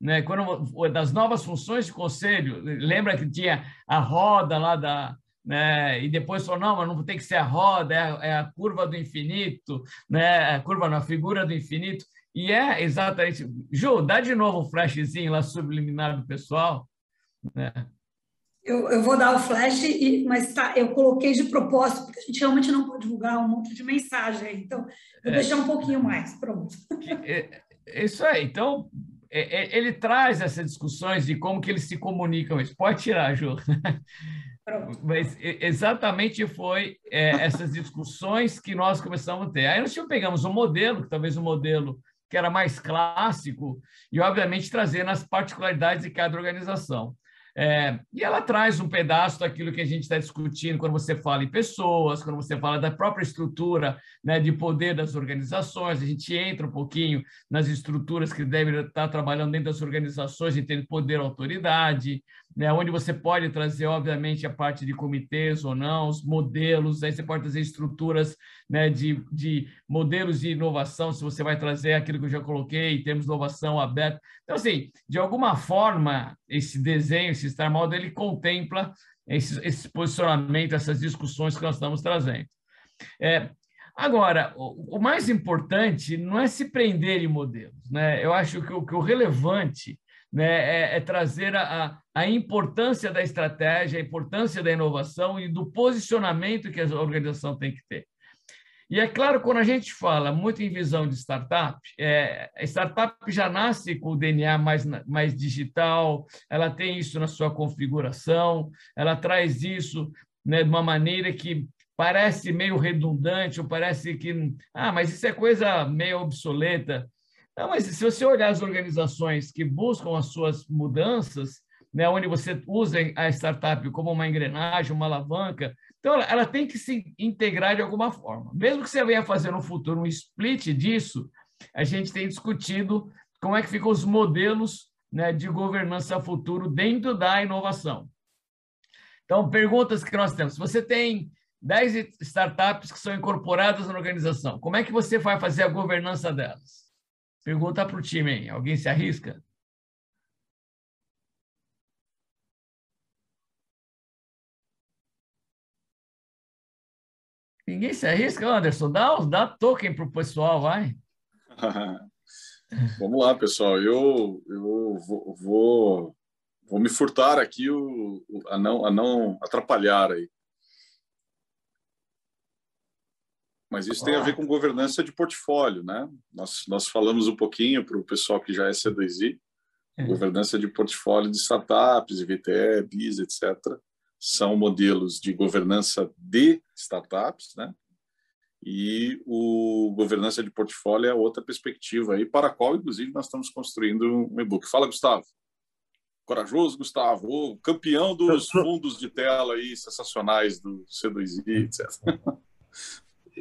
Né? Quando, das novas funções de conselho, lembra que tinha a roda lá da, né? E depois falou, não, mas não tem que ser a roda, é a, é a curva do infinito, né? A curva na figura do infinito. E é exatamente. Ju, dá de novo um flashzinho lá subliminar do pessoal. Né? Eu, eu vou dar o flash, e, mas tá, eu coloquei de propósito, porque a gente realmente não pode divulgar um monte de mensagem. Então, vou é. deixar um pouquinho mais. Pronto. É, é isso aí. Então, é, é, ele traz essas discussões de como que eles se comunicam. Isso pode tirar, Ju. Pronto. Mas exatamente foi é, essas discussões que nós começamos a ter. Aí nós pegamos um modelo, que talvez um modelo que era mais clássico, e obviamente trazendo as particularidades de cada organização. É, e ela traz um pedaço daquilo que a gente está discutindo quando você fala em pessoas, quando você fala da própria estrutura né, de poder das organizações, a gente entra um pouquinho nas estruturas que devem estar trabalhando dentro das organizações, ter poder autoridade, né, onde você pode trazer, obviamente, a parte de comitês ou não, os modelos, aí você pode trazer estruturas né, de, de modelos de inovação, se você vai trazer aquilo que eu já coloquei, em termos de inovação aberta. Então, assim, de alguma forma, esse desenho, esse Star Model, ele contempla esse, esse posicionamento, essas discussões que nós estamos trazendo. É, Agora, o, mais importante não é se prender em modelos. Né? Eu acho que o, que o relevante né, é, é trazer a, a importância da estratégia, a importância da inovação e do posicionamento que a organização tem que ter. E é claro, quando a gente fala muito em visão de startup, é, a startup já nasce com o DNA mais, mais digital, ela tem isso na sua configuração, ela traz isso né, de uma maneira que parece meio redundante, ou parece que, ah, mas isso é coisa meio obsoleta. Não, mas se você olhar as organizações que buscam as suas mudanças, né, onde você usa a startup como uma engrenagem, uma alavanca, então ela, ela tem que se integrar de alguma forma. Mesmo que você venha fazer no futuro um split disso, a gente tem discutido como é que ficam os modelos né, de governança futuro dentro da inovação. Então, perguntas que nós temos. Você tem 10 startups que são incorporadas na organização, como é que você vai fazer a governança delas? Pergunta para o time. Alguém se arrisca? Ninguém se arrisca, Anderson. Dá, dá token para o pessoal, vai. Vamos lá, pessoal. Eu, eu vou, vou, vou me furtar aqui o, a, não, a não atrapalhar aí. Mas isso tem a ver com governança de portfólio, né? Nós, nós falamos um pouquinho para o pessoal que já é C2I, é. governança de portfólio de startups, VTE, BIS, etc. São modelos de governança de startups, né? E o governança de portfólio é outra perspectiva aí, para a qual, inclusive, nós estamos construindo um e-book. Fala, Gustavo. Corajoso, Gustavo, campeão dos fundos de tela aí, sensacionais do C2I, etc.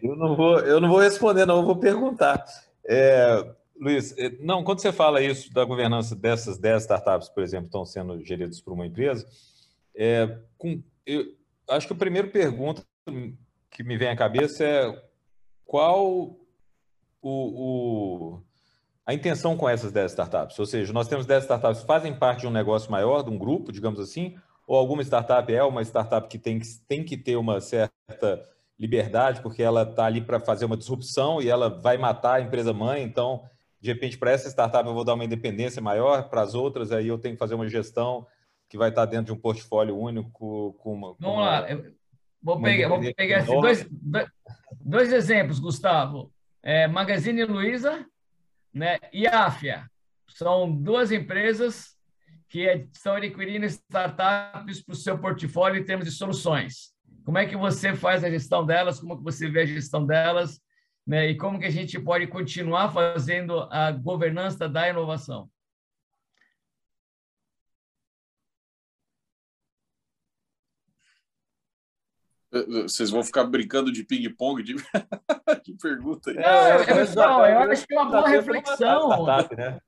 Eu não vou, eu não vou responder, não, eu vou perguntar. É, Luiz, é, não, quando você fala isso da governança dessas 10 startups, por exemplo, estão sendo geridas por uma empresa, é, com, eu acho que a primeira pergunta que me vem à cabeça é qual o, o, a intenção com essas 10 startups? Ou seja, nós temos 10 startups que fazem parte de um negócio maior, de um grupo, digamos assim, ou alguma startup é uma startup que tem, tem que ter uma certa liberdade, porque ela está ali para fazer uma disrupção e ela vai matar a empresa mãe. Então, de repente, para essa startup eu vou dar uma independência maior, para as outras aí eu tenho que fazer uma gestão que vai estar tá dentro de um portfólio único com uma. Com Vamos uma, lá, eu vou pegar, vou pegar dois, dois exemplos, Gustavo. É, Magazine Luiza né, e Afia. São duas empresas que estão adquirindo startups para o seu portfólio em termos de soluções. Como é que você faz a gestão delas? Como que você vê a gestão delas? Né? E como que a gente pode continuar fazendo a governança da inovação? Eh, eh, vocês vão ficar brincando de ping-pong de... de pergunta aí. É, pessoal, eu acho que é uma boa reflexão. Né?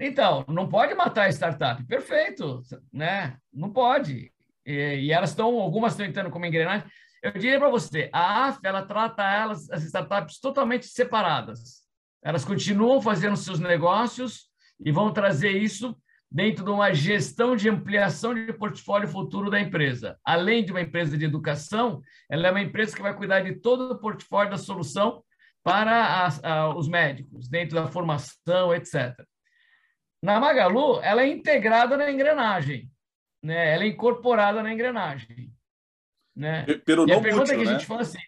Então, não pode matar a startup. Perfeito, né? Não pode e, e elas estão, algumas estão entrando como engrenagem. Eu diria para você, a AF, ela trata elas, as startups totalmente separadas. Elas continuam fazendo seus negócios e vão trazer isso dentro de uma gestão de ampliação de portfólio futuro da empresa. Além de uma empresa de educação, ela é uma empresa que vai cuidar de todo o portfólio da solução para as, a, os médicos, dentro da formação, etc. Na Magalu, ela é integrada na engrenagem, né? ela é incorporada na engrenagem. Né? Pero e a pergunta mútil, que a né? gente fala assim...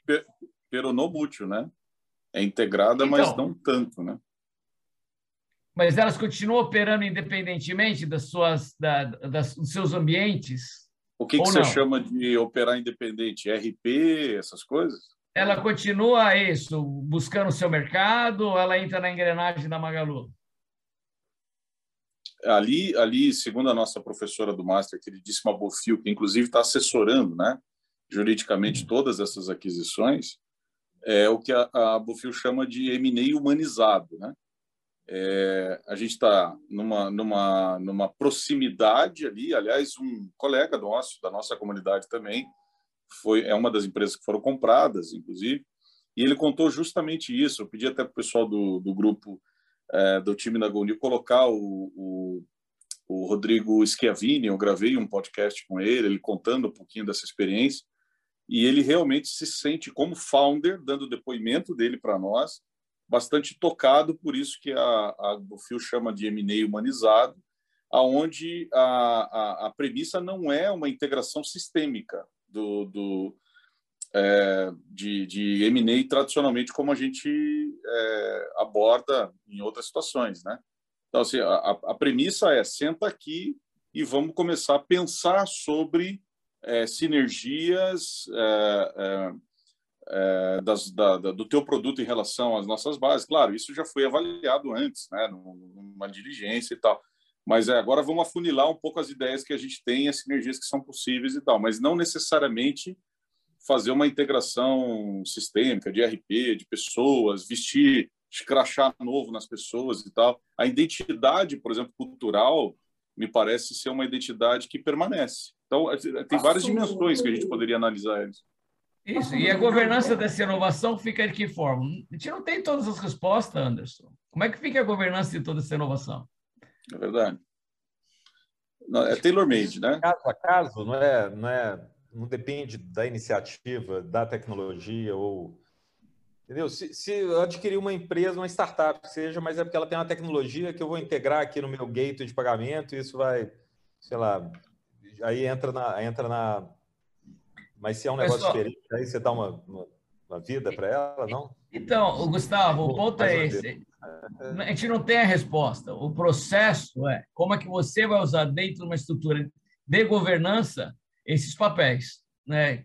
Pero no mútil, né? É integrada, então, mas não tanto, né? mas elas continuam operando independentemente das suas, da, das, dos seus ambientes? O que, que você chama de operar independente? RP, essas coisas? Ela continua isso, buscando o seu mercado, ou ela entra na engrenagem da Magalu? Ali, ali, segundo a nossa professora do Master, queridíssima Bofil, que inclusive está assessorando, né, juridicamente todas essas aquisições, é o que a, a Bofil chama de M&A humanizado, né? É, a gente está numa, numa, numa proximidade ali. Aliás, um colega nosso, da nossa comunidade também, foi é uma das empresas que foram compradas, inclusive, e ele contou justamente isso. Eu pedi até para o pessoal do, do grupo é, do time da Gonil colocar o, o, o Rodrigo Schiavini. Eu gravei um podcast com ele, ele contando um pouquinho dessa experiência, e ele realmente se sente como founder, dando depoimento dele para nós bastante tocado, por isso que a, a Bofil chama de M&A humanizado, aonde a, a, a, premissa não é uma integração sistêmica do, do é, de, de M&A tradicionalmente como a gente é, aborda em outras situações, né? Então, assim, a, a premissa é senta aqui e vamos começar a pensar sobre é, sinergias, é, é, é, das, da, da, do teu produto em relação às nossas bases. Claro, isso já foi avaliado antes, né, numa diligência e tal. Mas agora vamos afunilar um pouco as ideias que a gente tem, as sinergias que são possíveis e tal, mas não necessariamente fazer uma integração sistêmica de RP, de pessoas, vestir escrachar novo nas pessoas e tal. A identidade, por exemplo, cultural, me parece ser uma identidade que permanece. Então, tem várias dimensões que a gente poderia analisar eles. Isso, e a governança dessa inovação fica de que forma? A gente não tem todas as respostas, Anderson. Como é que fica a governança de toda essa inovação? É verdade. Não, é tailor-made, né? Caso a caso, não é, não é, não depende da iniciativa, da tecnologia ou Entendeu? Se, se, eu adquirir uma empresa, uma startup, seja, mas é porque ela tem uma tecnologia que eu vou integrar aqui no meu gateway de pagamento, isso vai, sei lá, aí entra na, entra na, mas se é um negócio Pessoal, diferente, aí você dá uma, uma, uma vida para ela, não? Então, Gustavo, o ponto é esse. A gente não tem a resposta. O processo é como é que você vai usar dentro de uma estrutura de governança esses papéis, né?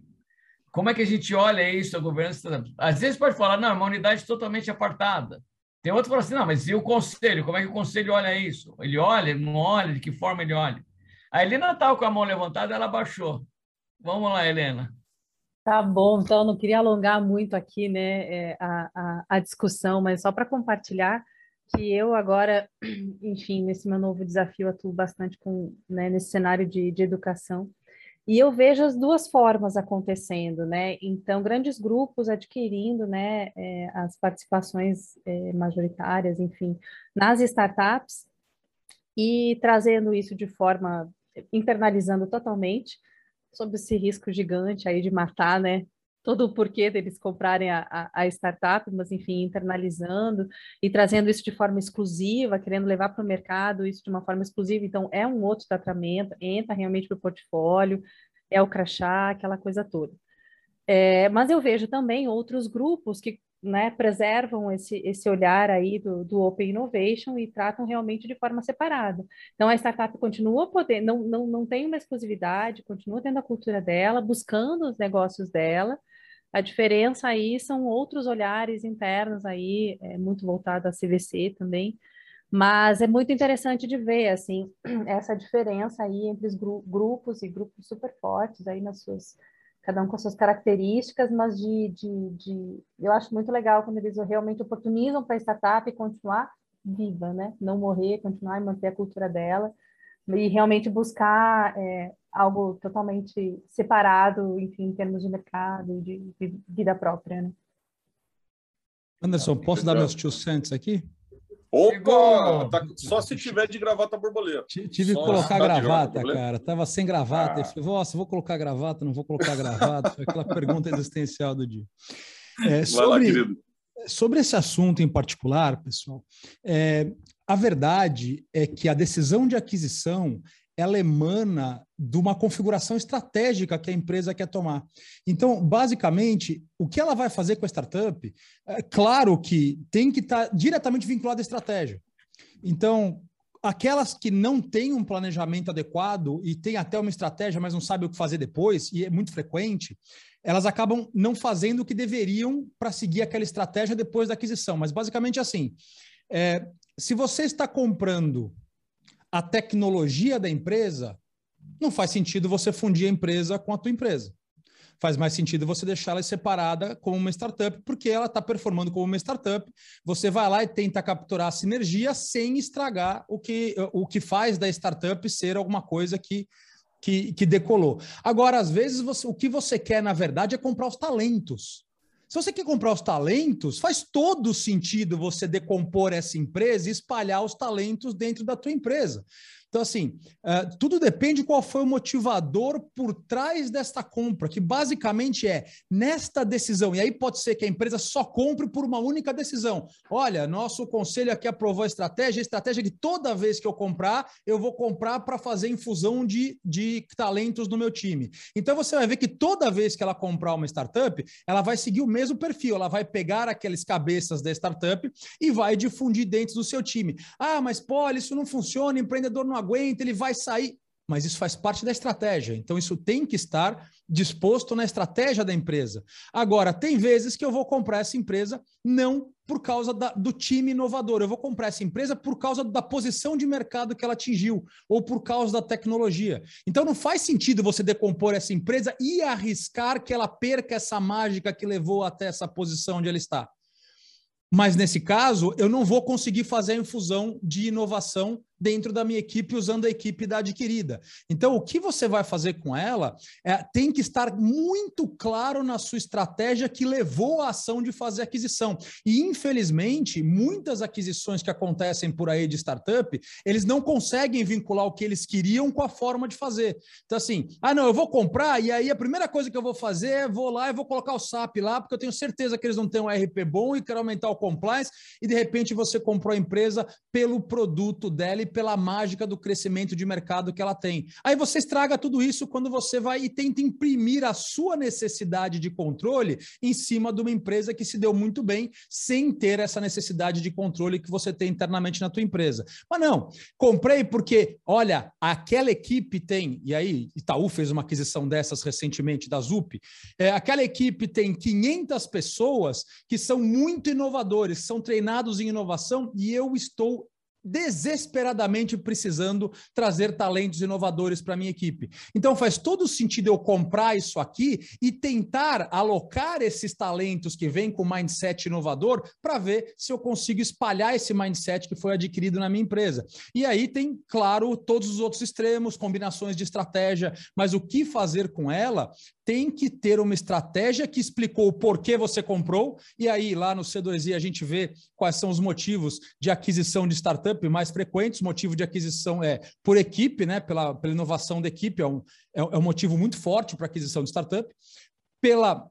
Como é que a gente olha isso, a governança? Às vezes pode falar, não, é uma unidade totalmente apartada. Tem outro que fala assim, não, mas e o conselho? Como é que o conselho olha isso? Ele olha, não olha, de que forma ele olha? A Helena estava com a mão levantada, ela baixou. Vamos lá, Helena. Tá bom, então não queria alongar muito aqui né, é, a, a, a discussão, mas só para compartilhar que eu agora, enfim, nesse meu novo desafio, atuo bastante com, né, nesse cenário de, de educação. E eu vejo as duas formas acontecendo, né? Então, grandes grupos adquirindo, né, é, as participações é, majoritárias, enfim, nas startups e trazendo isso de forma internalizando totalmente, sobre esse risco gigante aí de matar, né? Todo o porquê deles comprarem a, a, a startup, mas enfim, internalizando e trazendo isso de forma exclusiva, querendo levar para o mercado isso de uma forma exclusiva. Então, é um outro tratamento, entra realmente para o portfólio, é o crachá, aquela coisa toda. É, mas eu vejo também outros grupos que né, preservam esse, esse olhar aí do, do Open Innovation e tratam realmente de forma separada. Então, a startup continua poder, não, não, não tem uma exclusividade, continua tendo a cultura dela, buscando os negócios dela. A diferença aí são outros olhares internos aí, é, muito voltado à CVC também, mas é muito interessante de ver, assim, essa diferença aí entre os gru grupos e grupos super fortes aí nas suas cada um com as suas características, mas de, de, de eu acho muito legal quando eles realmente oportunizam para a startup continuar viva, né? Não morrer, continuar e manter a cultura dela e realmente buscar é, algo totalmente separado, enfim, em termos de mercado, de, de vida própria, né? Anderson, posso dar meus tio cents aqui? Opa! Tá, só se tiver de gravata borboleta. Tive que colocar gravata, cara. Tava sem gravata. Ah. Eu falei, nossa, vou colocar gravata, não vou colocar gravata. Foi aquela pergunta existencial do dia. É, sobre, lá, sobre esse assunto em particular, pessoal, é, a verdade é que a decisão de aquisição ela emana de uma configuração estratégica que a empresa quer tomar. Então, basicamente, o que ela vai fazer com a startup, é claro que tem que estar diretamente vinculado à estratégia. Então, aquelas que não têm um planejamento adequado e têm até uma estratégia, mas não sabem o que fazer depois, e é muito frequente, elas acabam não fazendo o que deveriam para seguir aquela estratégia depois da aquisição. Mas basicamente assim, é, se você está comprando a tecnologia da empresa, não faz sentido você fundir a empresa com a tua empresa. Faz mais sentido você deixar ela separada como uma startup, porque ela está performando como uma startup. Você vai lá e tenta capturar a sinergia sem estragar o que, o que faz da startup ser alguma coisa que, que, que decolou. Agora, às vezes, você, o que você quer, na verdade, é comprar os talentos. Se você quer comprar os talentos, faz todo sentido você decompor essa empresa e espalhar os talentos dentro da tua empresa. Então, assim, uh, tudo depende qual foi o motivador por trás desta compra, que basicamente é nesta decisão. E aí pode ser que a empresa só compre por uma única decisão. Olha, nosso conselho aqui aprovou a estratégia, a estratégia é que toda vez que eu comprar, eu vou comprar para fazer infusão de, de talentos no meu time. Então você vai ver que toda vez que ela comprar uma startup, ela vai seguir o mesmo perfil, ela vai pegar aqueles cabeças da startup e vai difundir dentro do seu time. Ah, mas pô, isso não funciona, empreendedor não aguenta, ele vai sair. Mas isso faz parte da estratégia. Então, isso tem que estar disposto na estratégia da empresa. Agora, tem vezes que eu vou comprar essa empresa não por causa da, do time inovador. Eu vou comprar essa empresa por causa da posição de mercado que ela atingiu ou por causa da tecnologia. Então, não faz sentido você decompor essa empresa e arriscar que ela perca essa mágica que levou até essa posição onde ela está. Mas nesse caso, eu não vou conseguir fazer a infusão de inovação dentro da minha equipe usando a equipe da adquirida. Então, o que você vai fazer com ela é, tem que estar muito claro na sua estratégia que levou à ação de fazer aquisição. E, infelizmente, muitas aquisições que acontecem por aí de startup, eles não conseguem vincular o que eles queriam com a forma de fazer. Então, assim, ah, não, eu vou comprar e aí a primeira coisa que eu vou fazer é vou lá e vou colocar o SAP lá, porque eu tenho certeza que eles não têm um RP bom e quero aumentar o compliance, e de repente você comprou a empresa pelo produto dela e pela mágica do crescimento de mercado que ela tem. Aí você estraga tudo isso quando você vai e tenta imprimir a sua necessidade de controle em cima de uma empresa que se deu muito bem sem ter essa necessidade de controle que você tem internamente na tua empresa. Mas não, comprei porque, olha, aquela equipe tem, e aí Itaú fez uma aquisição dessas recentemente da ZUP, é, aquela equipe tem 500 pessoas que são muito inovadores, são treinados em inovação e eu estou desesperadamente precisando trazer talentos inovadores para minha equipe. Então faz todo sentido eu comprar isso aqui e tentar alocar esses talentos que vêm com mindset inovador para ver se eu consigo espalhar esse mindset que foi adquirido na minha empresa. E aí tem, claro, todos os outros extremos, combinações de estratégia, mas o que fazer com ela tem que ter uma estratégia que explicou o porquê você comprou, e aí lá no C2I a gente vê quais são os motivos de aquisição de startup mais frequentes. Motivo de aquisição é por equipe, né? pela, pela inovação da equipe, é um, é, é um motivo muito forte para aquisição de startup. Pela,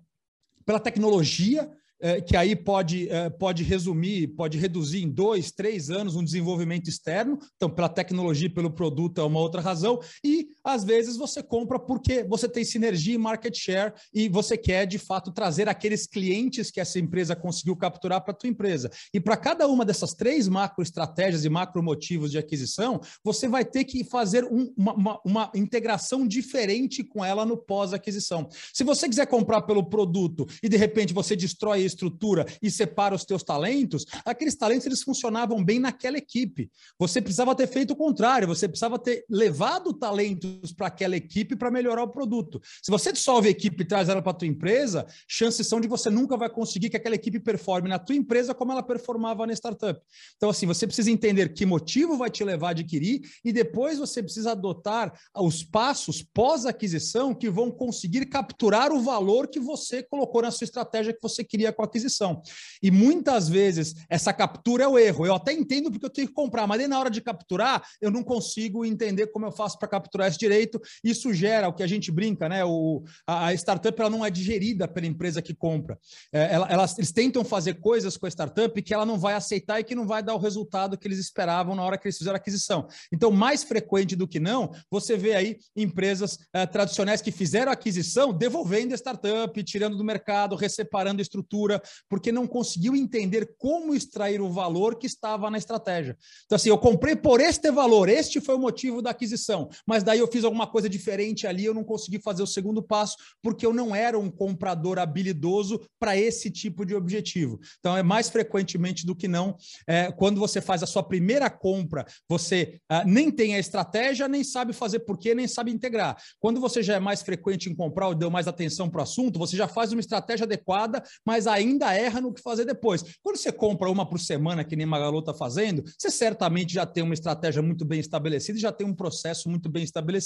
pela tecnologia, é, que aí pode, é, pode resumir, pode reduzir em dois, três anos um desenvolvimento externo. Então, pela tecnologia, pelo produto é uma outra razão. E às vezes você compra porque você tem sinergia e market share e você quer de fato trazer aqueles clientes que essa empresa conseguiu capturar para a tua empresa. E para cada uma dessas três macro estratégias e macro motivos de aquisição, você vai ter que fazer um, uma, uma, uma integração diferente com ela no pós-aquisição. Se você quiser comprar pelo produto e de repente você destrói estrutura e separa os teus talentos, aqueles talentos eles funcionavam bem naquela equipe. Você precisava ter feito o contrário, você precisava ter levado talentos recursos para aquela equipe para melhorar o produto. Se você dissolve a equipe e traz ela para a tua empresa, chances são de você nunca vai conseguir que aquela equipe performe na tua empresa como ela performava na startup. Então, assim, você precisa entender que motivo vai te levar a adquirir e depois você precisa adotar os passos pós-aquisição que vão conseguir capturar o valor que você colocou na sua estratégia que você queria com a aquisição. E muitas vezes essa captura é o erro. Eu até entendo porque eu tenho que comprar, mas aí na hora de capturar, eu não consigo entender como eu faço para capturar esse direito. Isso gera o que a gente brinca, né? O, a, a startup ela não é digerida pela empresa que compra. É, ela, elas, eles tentam fazer coisas com a startup que ela não vai aceitar e que não vai dar o resultado que eles esperavam na hora que eles fizeram a aquisição. Então, mais frequente do que não, você vê aí empresas é, tradicionais que fizeram aquisição devolvendo a startup, tirando do mercado, reseparando a estrutura, porque não conseguiu entender como extrair o valor que estava na estratégia. Então, assim, eu comprei por este valor, este foi o motivo da aquisição, mas daí eu fiz alguma coisa diferente ali, eu não consegui fazer o segundo passo, porque eu não era um comprador habilidoso para esse tipo de objetivo. Então, é mais frequentemente do que não, é, quando você faz a sua primeira compra, você ah, nem tem a estratégia, nem sabe fazer porquê, nem sabe integrar. Quando você já é mais frequente em comprar ou deu mais atenção para o assunto, você já faz uma estratégia adequada, mas ainda erra no que fazer depois. Quando você compra uma por semana, que nem Magalu está fazendo, você certamente já tem uma estratégia muito bem estabelecida e já tem um processo muito bem estabelecido.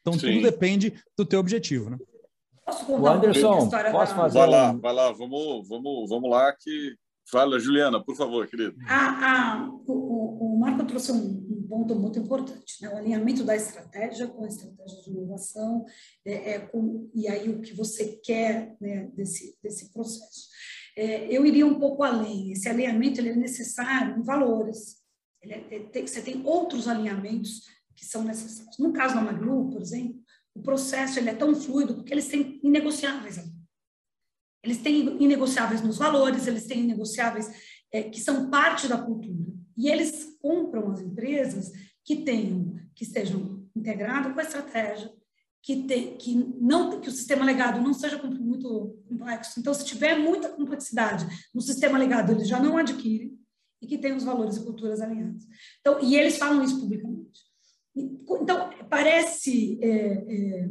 Então, Sim. tudo depende do teu objetivo, né? o Anderson, posso fazer? Vai lá, vai lá, vamos, vamos, vamos lá que Fala, Juliana, por favor, querido. Ah, ah, o, o, Marco trouxe um, um, ponto muito importante, né? o alinhamento da estratégia com a estratégia de inovação, é, é com, e aí o que você quer né, desse, desse processo. É, eu iria um pouco além, esse alinhamento ele é necessário em valores, é, tem, você tem outros alinhamentos que são necessários. No caso da Maglu, por exemplo, o processo ele é tão fluido porque eles têm inegociáveis ali. Eles têm inegociáveis nos valores, eles têm inegociáveis é, que são parte da cultura. E eles compram as empresas que tenham, que estejam integradas com a estratégia, que, te, que, não, que o sistema legado não seja muito complexo. Então, se tiver muita complexidade no sistema legado, eles já não adquirem e que tem os valores e culturas alinhados. Então, e eles falam isso publicamente. Então, parece é, é,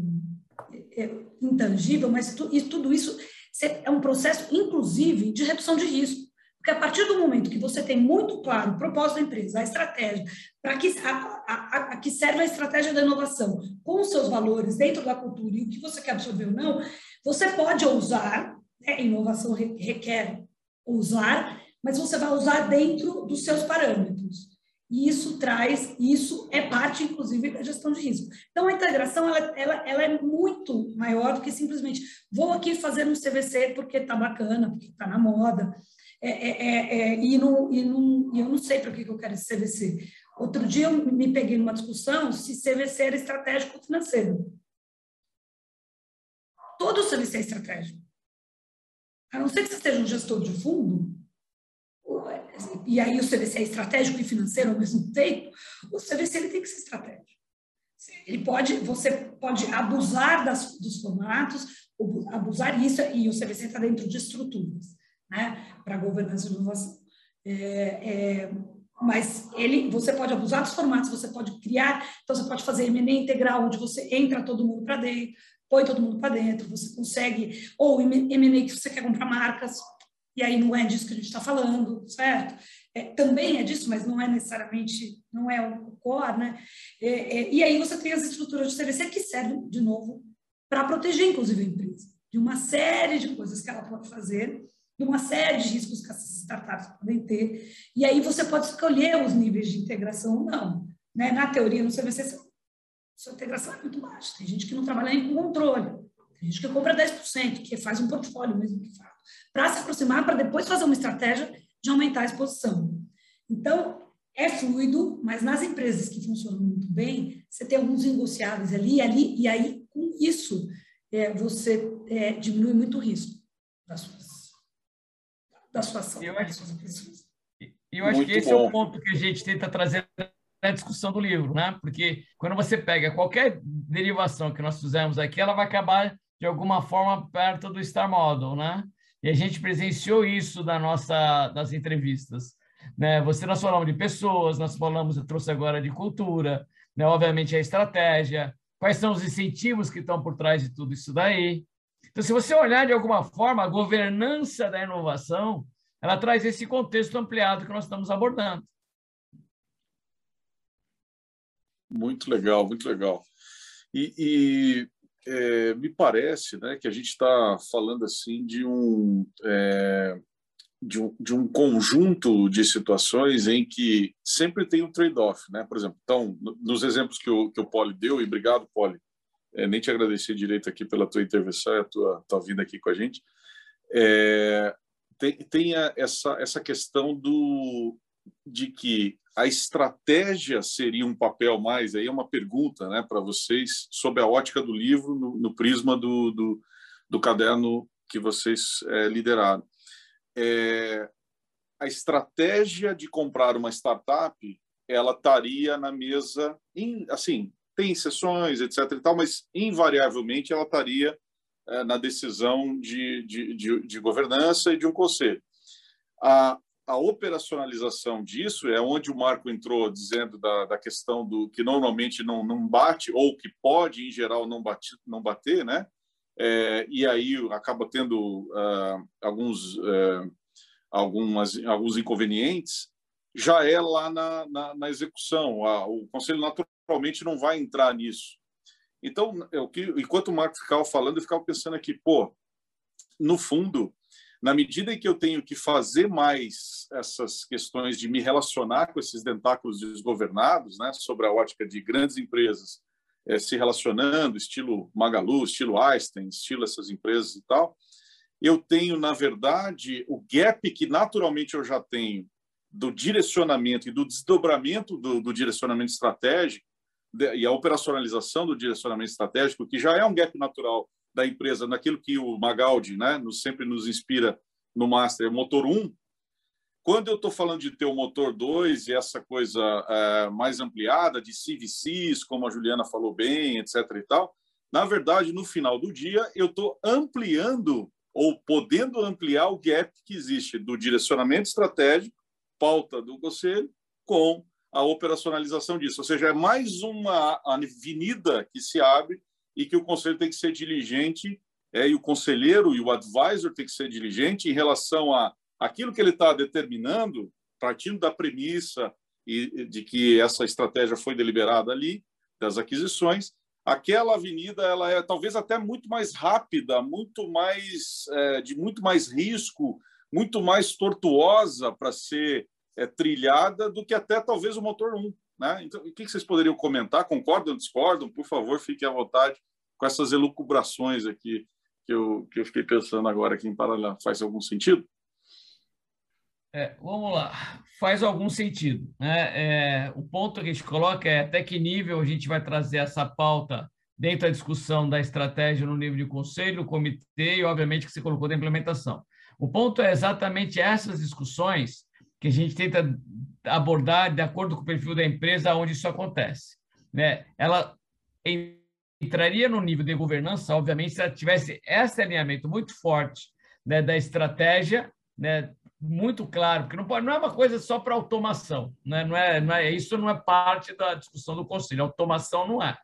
é, intangível, mas tu, e tudo isso é um processo, inclusive, de redução de risco. Porque a partir do momento que você tem muito claro o propósito da empresa, a estratégia, para que, a, a, a, que serve a estratégia da inovação, com os seus valores dentro da cultura e o que você quer absorver ou não, você pode usar, né, inovação requer usar, mas você vai usar dentro dos seus parâmetros. E isso traz, isso é parte, inclusive, da gestão de risco. Então, a integração ela, ela, ela é muito maior do que simplesmente vou aqui fazer um CVC porque está bacana, porque está na moda, é, é, é, é, e, e, e eu não sei para que, que eu quero esse CVC. Outro dia eu me peguei numa discussão se CVC era estratégico ou financeiro. Todo CVC é estratégico. A não ser que você seja um gestor de fundo, e aí o CVC é estratégico e financeiro ao mesmo tempo, o CVC ele tem que ser estratégico. Ele pode, você pode abusar das, dos formatos, abusar isso, e o CVC está dentro de estruturas, né, para governança e inovação. É, é, mas ele, você pode abusar dos formatos, você pode criar, então você pode fazer M&A integral, onde você entra todo mundo para dentro, põe todo mundo para dentro, você consegue, ou M&A que você quer comprar marcas, e aí não é disso que a gente está falando, certo? É, também é disso, mas não é necessariamente, não é o core, né? É, é, e aí você tem as estruturas de CVC que servem, de novo, para proteger, inclusive, a empresa, de uma série de coisas que ela pode fazer, de uma série de riscos que essas startups podem ter, e aí você pode escolher os níveis de integração ou não. Né? Na teoria, no CVC, sua integração é muito baixa. Tem gente que não trabalha nem com controle, tem gente que compra 10%, que faz um portfólio mesmo que faz para se aproximar, para depois fazer uma estratégia de aumentar a exposição. Então, é fluido, mas nas empresas que funcionam muito bem, você tem alguns negociáveis ali, ali e aí, com isso, é, você é, diminui muito o risco das suas, da sua ação. Eu acho, eu acho que esse bom. é o ponto que a gente tenta trazer na discussão do livro, né? Porque quando você pega qualquer derivação que nós fizemos aqui, ela vai acabar de alguma forma perto do Star Model, né? E a gente presenciou isso da nossa, das entrevistas. Né? Você, nós falamos de pessoas, nós falamos, eu trouxe agora de cultura, né? obviamente a estratégia, quais são os incentivos que estão por trás de tudo isso daí. Então, se você olhar de alguma forma, a governança da inovação, ela traz esse contexto ampliado que nós estamos abordando. Muito legal, muito legal. E, e é, me parece né, que a gente está falando assim de um, é, de um, de um conjunto de situações em que sempre tem um trade-off. Né? Por exemplo, então, nos exemplos que o, que o Poli deu, e obrigado, Poli, é, nem te agradecer direito aqui pela tua intervenção e a tua, tua vinda aqui com a gente, é, tem, tem essa, essa questão do, de que a estratégia seria um papel mais, aí é uma pergunta né, para vocês, sobre a ótica do livro, no, no prisma do, do, do, caderno que vocês é, lideraram. É, a estratégia de comprar uma startup, ela estaria na mesa, em, assim, tem sessões, etc. e tal, mas invariavelmente ela estaria é, na decisão de, de, de, de, governança e de um conselho. A, a operacionalização disso é onde o Marco entrou dizendo da, da questão do que normalmente não, não bate ou que pode em geral não, bate, não bater, né? É, e aí acaba tendo uh, alguns uh, algumas alguns inconvenientes. Já é lá na, na, na execução. O conselho naturalmente não vai entrar nisso. Então é que enquanto o Marco ficava falando eu ficava pensando aqui pô no fundo na medida em que eu tenho que fazer mais essas questões de me relacionar com esses tentáculos desgovernados, né, sobre a ótica de grandes empresas é, se relacionando, estilo Magalu, estilo Einstein, estilo essas empresas e tal, eu tenho, na verdade, o gap que naturalmente eu já tenho do direcionamento e do desdobramento do, do direcionamento estratégico de, e a operacionalização do direcionamento estratégico, que já é um gap natural da empresa, naquilo que o Magaldi né, nos, sempre nos inspira no Master, motor 1. Quando eu estou falando de ter o motor 2 e essa coisa é, mais ampliada de CVCs, como a Juliana falou bem, etc. e tal, na verdade, no final do dia, eu estou ampliando ou podendo ampliar o gap que existe do direcionamento estratégico, pauta do conselho, com a operacionalização disso. Ou seja, é mais uma avenida que se abre e que o conselho tem que ser diligente, é, e o conselheiro e o advisor tem que ser diligente em relação a aquilo que ele está determinando, partindo da premissa e, de que essa estratégia foi deliberada ali, das aquisições, aquela avenida ela é talvez até muito mais rápida, muito mais é, de muito mais risco, muito mais tortuosa para ser é, trilhada do que até talvez o motor 1. Né? Então, o que vocês poderiam comentar? Concordam discordam? Por favor, fiquem à vontade com essas elucubrações aqui que eu, que eu fiquei pensando agora aqui em paralelo. Faz algum sentido? É, vamos lá, faz algum sentido. Né? É, o ponto que a gente coloca é até que nível a gente vai trazer essa pauta dentro da discussão da estratégia no nível de conselho, comitê e, obviamente, que você colocou da implementação. O ponto é exatamente essas discussões que a gente tenta abordar de acordo com o perfil da empresa onde isso acontece. Né? Ela entraria no nível de governança, obviamente, se ela tivesse esse alinhamento muito forte né, da estratégia, né, muito claro, porque não, pode, não é uma coisa só para automação, né? não, é, não é, isso não é parte da discussão do conselho, automação não é.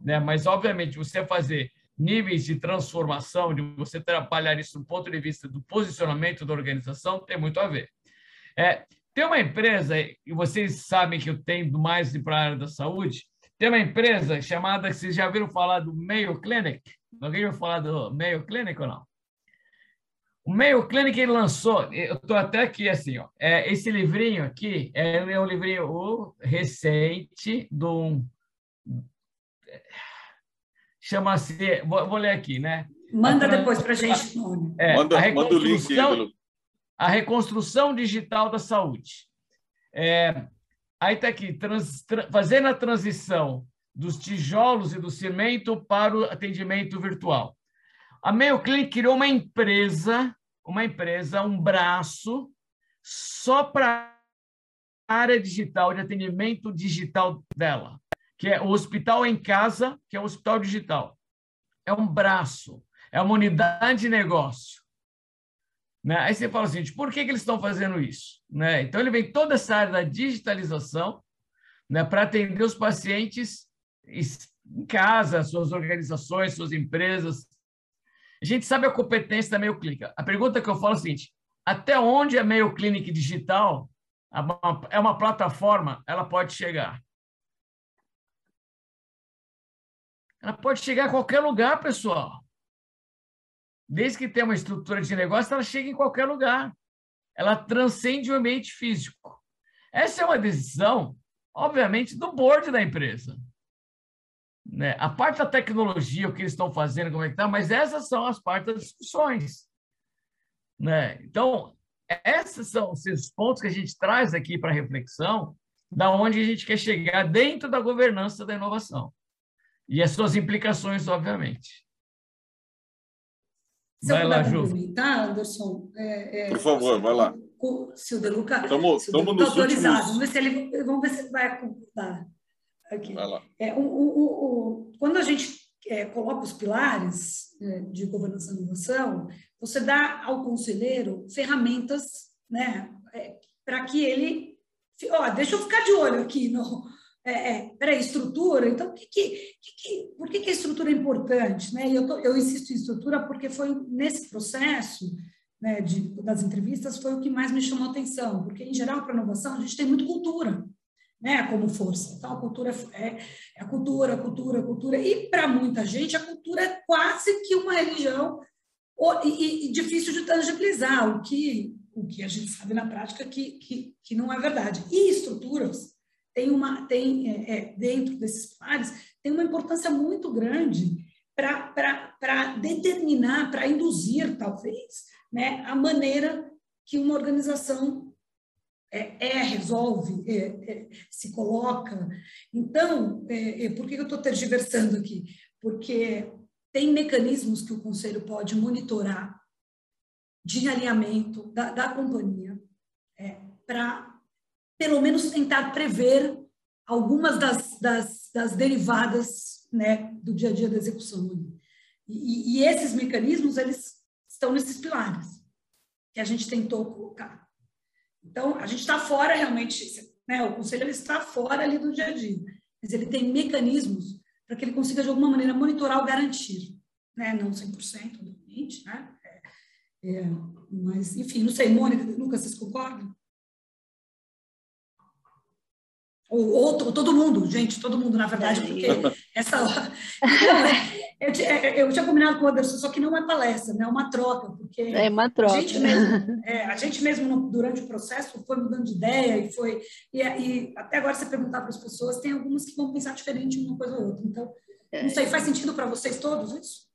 Né? Mas, obviamente, você fazer níveis de transformação, de você trabalhar isso do ponto de vista do posicionamento da organização, tem muito a ver. É, tem uma empresa, e vocês sabem que eu tenho mais para a área da saúde, tem uma empresa chamada, vocês já viram falar do Mayo Clinic? Alguém ouviu falar do Mayo Clinic ou não? O Mayo Clinic ele lançou, eu estou até aqui assim, ó, é, esse livrinho aqui é, é um livrinho o, recente do chama-se, vou, vou, ler aqui, né? Manda a, depois para a gente. É, manda, a reconstrução, manda o link a reconstrução digital da saúde. É, aí está aqui, trans, tra, fazendo a transição dos tijolos e do cimento para o atendimento virtual. A Mayo Clinic criou uma empresa, uma empresa, um braço, só para a área digital, de atendimento digital dela, que é o Hospital em Casa, que é o Hospital Digital. É um braço, é uma unidade de negócio. Né? Aí você fala assim, por que, que eles estão fazendo isso? Né? Então, ele vem toda essa área da digitalização né, para atender os pacientes em casa, suas organizações, suas empresas. A gente sabe a competência da Mayo Clinic. A pergunta que eu falo é a seguinte: até onde a Mayo Clinic digital é uma plataforma, ela pode chegar? Ela pode chegar a qualquer lugar, pessoal. Desde que tenha uma estrutura de negócio, ela chega em qualquer lugar. Ela transcende o ambiente físico. Essa é uma decisão, obviamente, do board da empresa. Né? A parte da tecnologia, o que eles estão fazendo, como é que está, mas essas são as partes das discussões. Né? Então, esses são os pontos que a gente traz aqui para reflexão, da onde a gente quer chegar dentro da governança da inovação. E as suas implicações, obviamente. Se vai lá, Ju. Anderson. É, é, Por favor, vai lá. Se o Deluca estamos nos autorizado. Últimos... Vamos ver se ele, vamos ver se ele vai concordar. Aqui. Vai lá. É, o, o, o, quando a gente é, coloca os pilares é, de governança e inovação, você dá ao conselheiro ferramentas né, é, para que ele. Ó, deixa eu ficar de olho aqui no, é, é, peraí, estrutura, então que, que, que, por que, que a estrutura é importante? Né? E eu, tô, eu insisto em estrutura porque foi nesse processo né, de, das entrevistas foi o que mais me chamou atenção, porque em geral para inovação a gente tem muito cultura, né, como força. Então a cultura é, é a cultura, a cultura, a cultura, e para muita gente a cultura é quase que uma religião e, e, difícil de tangibilizar, o que o que a gente sabe na prática que, que, que não é verdade. E estruturas tem uma tem é, é, dentro desses pilares tem uma importância muito grande para determinar, para induzir talvez, né, a maneira que uma organização é, é resolve, é, é, se coloca. Então, é, por que eu estou tergiversando aqui? Porque tem mecanismos que o conselho pode monitorar de alinhamento da, da companhia para pelo menos tentar prever algumas das, das, das derivadas né, do dia a dia da execução. E, e, esses mecanismos, eles estão nesses pilares que a gente tentou colocar. Então, a gente está fora realmente, né, o conselho ele está fora ali do dia a dia, mas ele tem mecanismos para que ele consiga, de alguma maneira, monitorar ou garantir. Né? Não 100%, obviamente, né? É, é, mas, enfim, não sei, Mônica, Lucas, vocês concordam? Ou, ou, todo mundo, gente, todo mundo, na verdade, porque essa hora. eu, eu, tinha combinado com o Anderson, só que não é palestra, né? é uma troca, porque. É uma troca. A gente mesmo, é, a gente mesmo durante o processo, foi mudando de ideia e foi. E, e até agora, você perguntar para as pessoas, tem algumas que vão pensar diferente uma coisa ou outra. Então, não sei, faz sentido para vocês todos isso?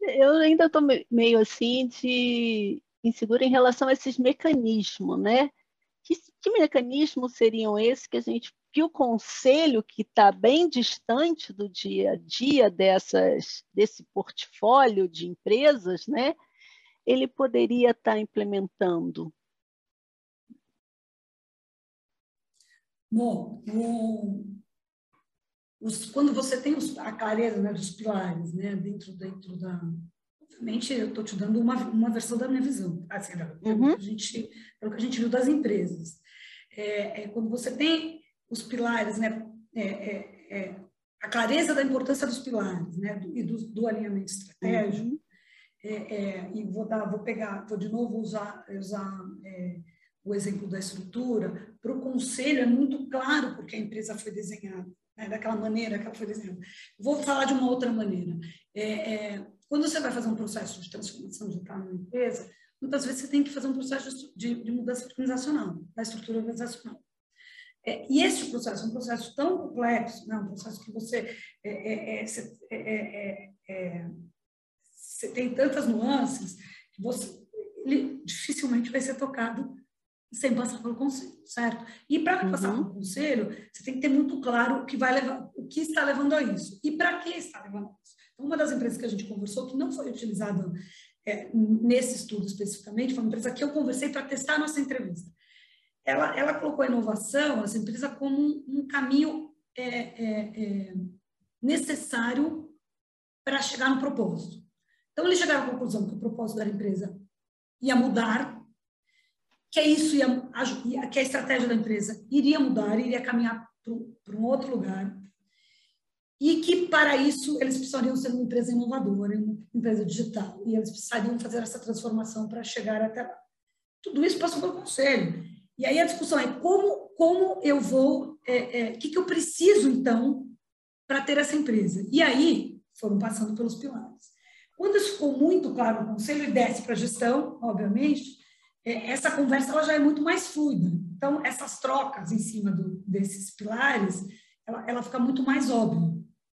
Eu ainda estou meio assim de insegura em relação a esses mecanismos, né? Que, que mecanismos seriam esses que a gente que o conselho que está bem distante do dia a dia dessas desse portfólio de empresas, né? Ele poderia estar tá implementando. Bom, os, quando você tem os, a clareza né, dos pilares, né, dentro dentro da Obviamente, eu estou te dando uma, uma versão da minha visão, assim, pelo, uhum. a gente, pelo que a gente viu das empresas. É, é quando você tem os pilares, né, é, é, é a clareza da importância dos pilares, né, do, e do, do alinhamento estratégico, uhum. É, e vou dar, vou pegar, vou de novo usar, usar o exemplo da estrutura, para o conselho é muito claro porque a empresa foi desenhada, né, daquela maneira que ela foi desenhada. Vou falar de uma outra maneira. É, é, quando você vai fazer um processo de transformação digital numa empresa, muitas vezes você tem que fazer um processo de, de mudança organizacional, da estrutura organizacional. É, e esse processo é um processo tão complexo, né, um processo que você, é, é, é, é você tem tantas nuances que você ele dificilmente vai ser tocado sem passar pelo conselho, certo? E para uhum. passar pelo conselho, você tem que ter muito claro o que vai levar, o que está levando a isso e para que está levando a isso. Então, uma das empresas que a gente conversou que não foi utilizada é, nesse estudo especificamente foi uma empresa que eu conversei para testar a nossa entrevista. Ela, ela colocou a inovação, essa empresa, como um, um caminho é, é, é necessário para chegar no propósito. Então, eles chegaram à conclusão que o propósito da empresa ia mudar que isso ia, que a estratégia da empresa iria mudar, iria caminhar para um outro lugar. E que, para isso, eles precisariam ser uma empresa inovadora, uma empresa digital, e eles precisariam fazer essa transformação para chegar até lá. Tudo isso passou pelo conselho. E aí a discussão é como, como eu vou, o é, é, que, que eu preciso, então, para ter essa empresa? E aí foram passando pelos pilares. Quando isso ficou muito claro no conselho e desce para a gestão, obviamente, é, essa conversa ela já é muito mais fluida. Então, essas trocas em cima do, desses pilares, ela, ela fica muito mais óbvia.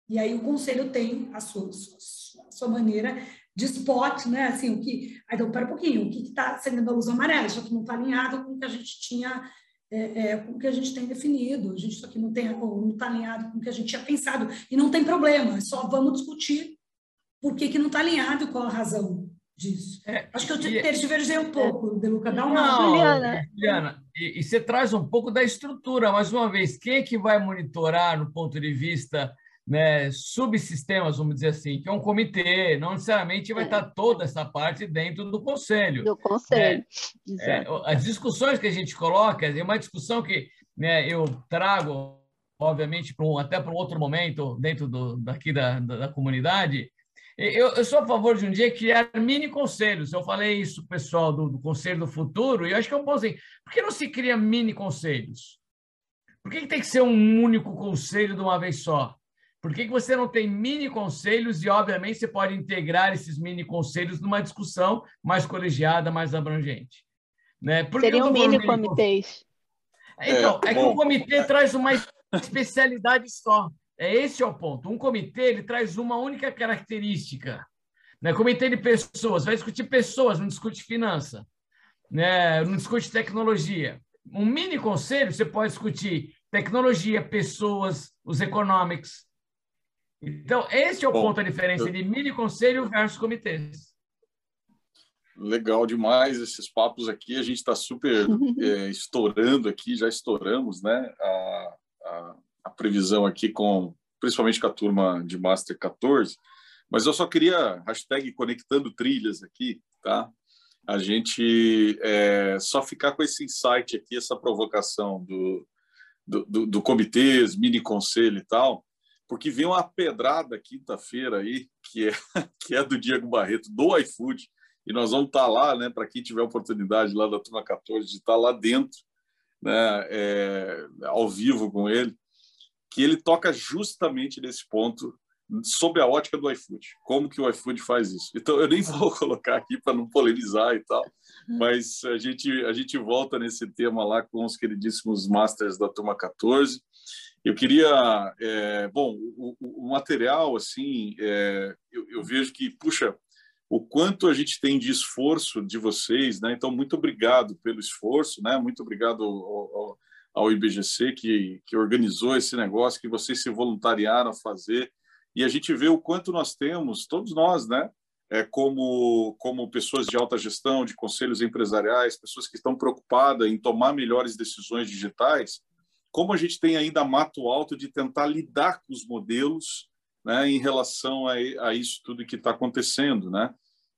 E aí o conselho tem a sua, a sua maneira de spot, né? Assim, o que. Aí então, para um pouquinho, o que está acendendo a luz amarela? Isso aqui não está alinhado com o que a gente tinha, é, é, com o que a gente tem definido. A gente isso aqui não tem, não está alinhado com o que a gente tinha pensado. E não tem problema, é só vamos discutir por que, que não está alinhado e qual a razão disso. É, Acho que eu te, tergiversei um pouco, é, Deluca, dá uma... Não, Juliana, Juliana e, e você traz um pouco da estrutura, mais uma vez, quem é que vai monitorar no ponto de vista né, subsistemas, vamos dizer assim, que é um comitê, não necessariamente vai é. estar toda essa parte dentro do conselho. Do conselho. É, é, as discussões que a gente coloca, é uma discussão que né, eu trago, obviamente, um, até para um outro momento dentro do, daqui da, da, da comunidade. Eu, eu, sou a favor de um dia criar mini conselhos. Eu falei isso, pessoal, do, do Conselho do Futuro, e eu acho que é um bom assim. Por que não se cria mini conselhos? Por que, que tem que ser um único conselho de uma vez só? Por que, que você não tem mini conselhos e, obviamente, você pode integrar esses mini conselhos numa discussão mais colegiada, mais abrangente? Né? Seriam mini comitês. Então, é, é que o comitê traz uma especialidade só. É esse é o ponto. Um comitê ele traz uma única característica. Né? Comitê de pessoas vai discutir pessoas, não discute finança, né? não discute tecnologia. Um mini conselho você pode discutir tecnologia, pessoas, os economics, então, esse é o Bom, ponto da diferença eu... de mini conselho versus comitês. Legal demais esses papos aqui. A gente está super é, estourando aqui, já estouramos, né? A, a, a, previsão aqui com, principalmente com a turma de Master 14. Mas eu só queria hashtag conectando trilhas aqui, tá? A gente é, só ficar com esse insight aqui, essa provocação do, do, do, do comitês, mini conselho e tal porque vem uma pedrada quinta-feira aí, que é, que é do Diego Barreto, do iFood, e nós vamos estar lá, né, para quem tiver oportunidade lá da turma 14, de estar lá dentro, né, é, ao vivo com ele, que ele toca justamente nesse ponto sobre a ótica do iFood, como que o iFood faz isso. Então eu nem vou colocar aqui para não polemizar e tal, mas a gente a gente volta nesse tema lá com os queridíssimos masters da turma 14 eu queria, é, bom, o, o, material, assim, é, eu, eu, vejo que, puxa, o quanto a gente tem de esforço de vocês, né? Então, muito obrigado pelo esforço, né? Muito obrigado ao, ao, ao IBGC que, que organizou esse negócio, que vocês se voluntariaram a fazer. E a gente vê o quanto nós temos, todos nós, né? É, como, como pessoas de alta gestão, de conselhos empresariais, pessoas que estão preocupadas em tomar melhores decisões digitais, como a gente tem ainda mato alto de tentar lidar com os modelos né, em relação a, a isso tudo que está acontecendo, né?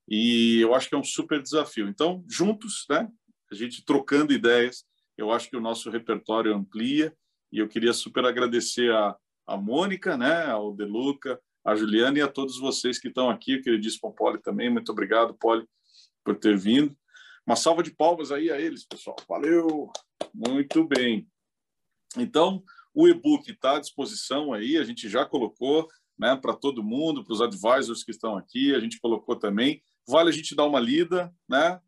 E eu acho que é um super desafio. Então, juntos, né, a gente trocando ideias, eu acho que o nosso repertório amplia e eu queria super agradecer a, a Mônica, né, ao Deluca, a Juliana e a todos vocês que estão aqui, o queridíssimo Poli também. Muito obrigado, Poli, por ter vindo. Uma salva de palmas aí a eles, pessoal. Valeu! Muito bem. Então, o e-book está à disposição aí, a gente já colocou né, para todo mundo, para os advisors que estão aqui, a gente colocou também. Vale a gente dar uma lida, né?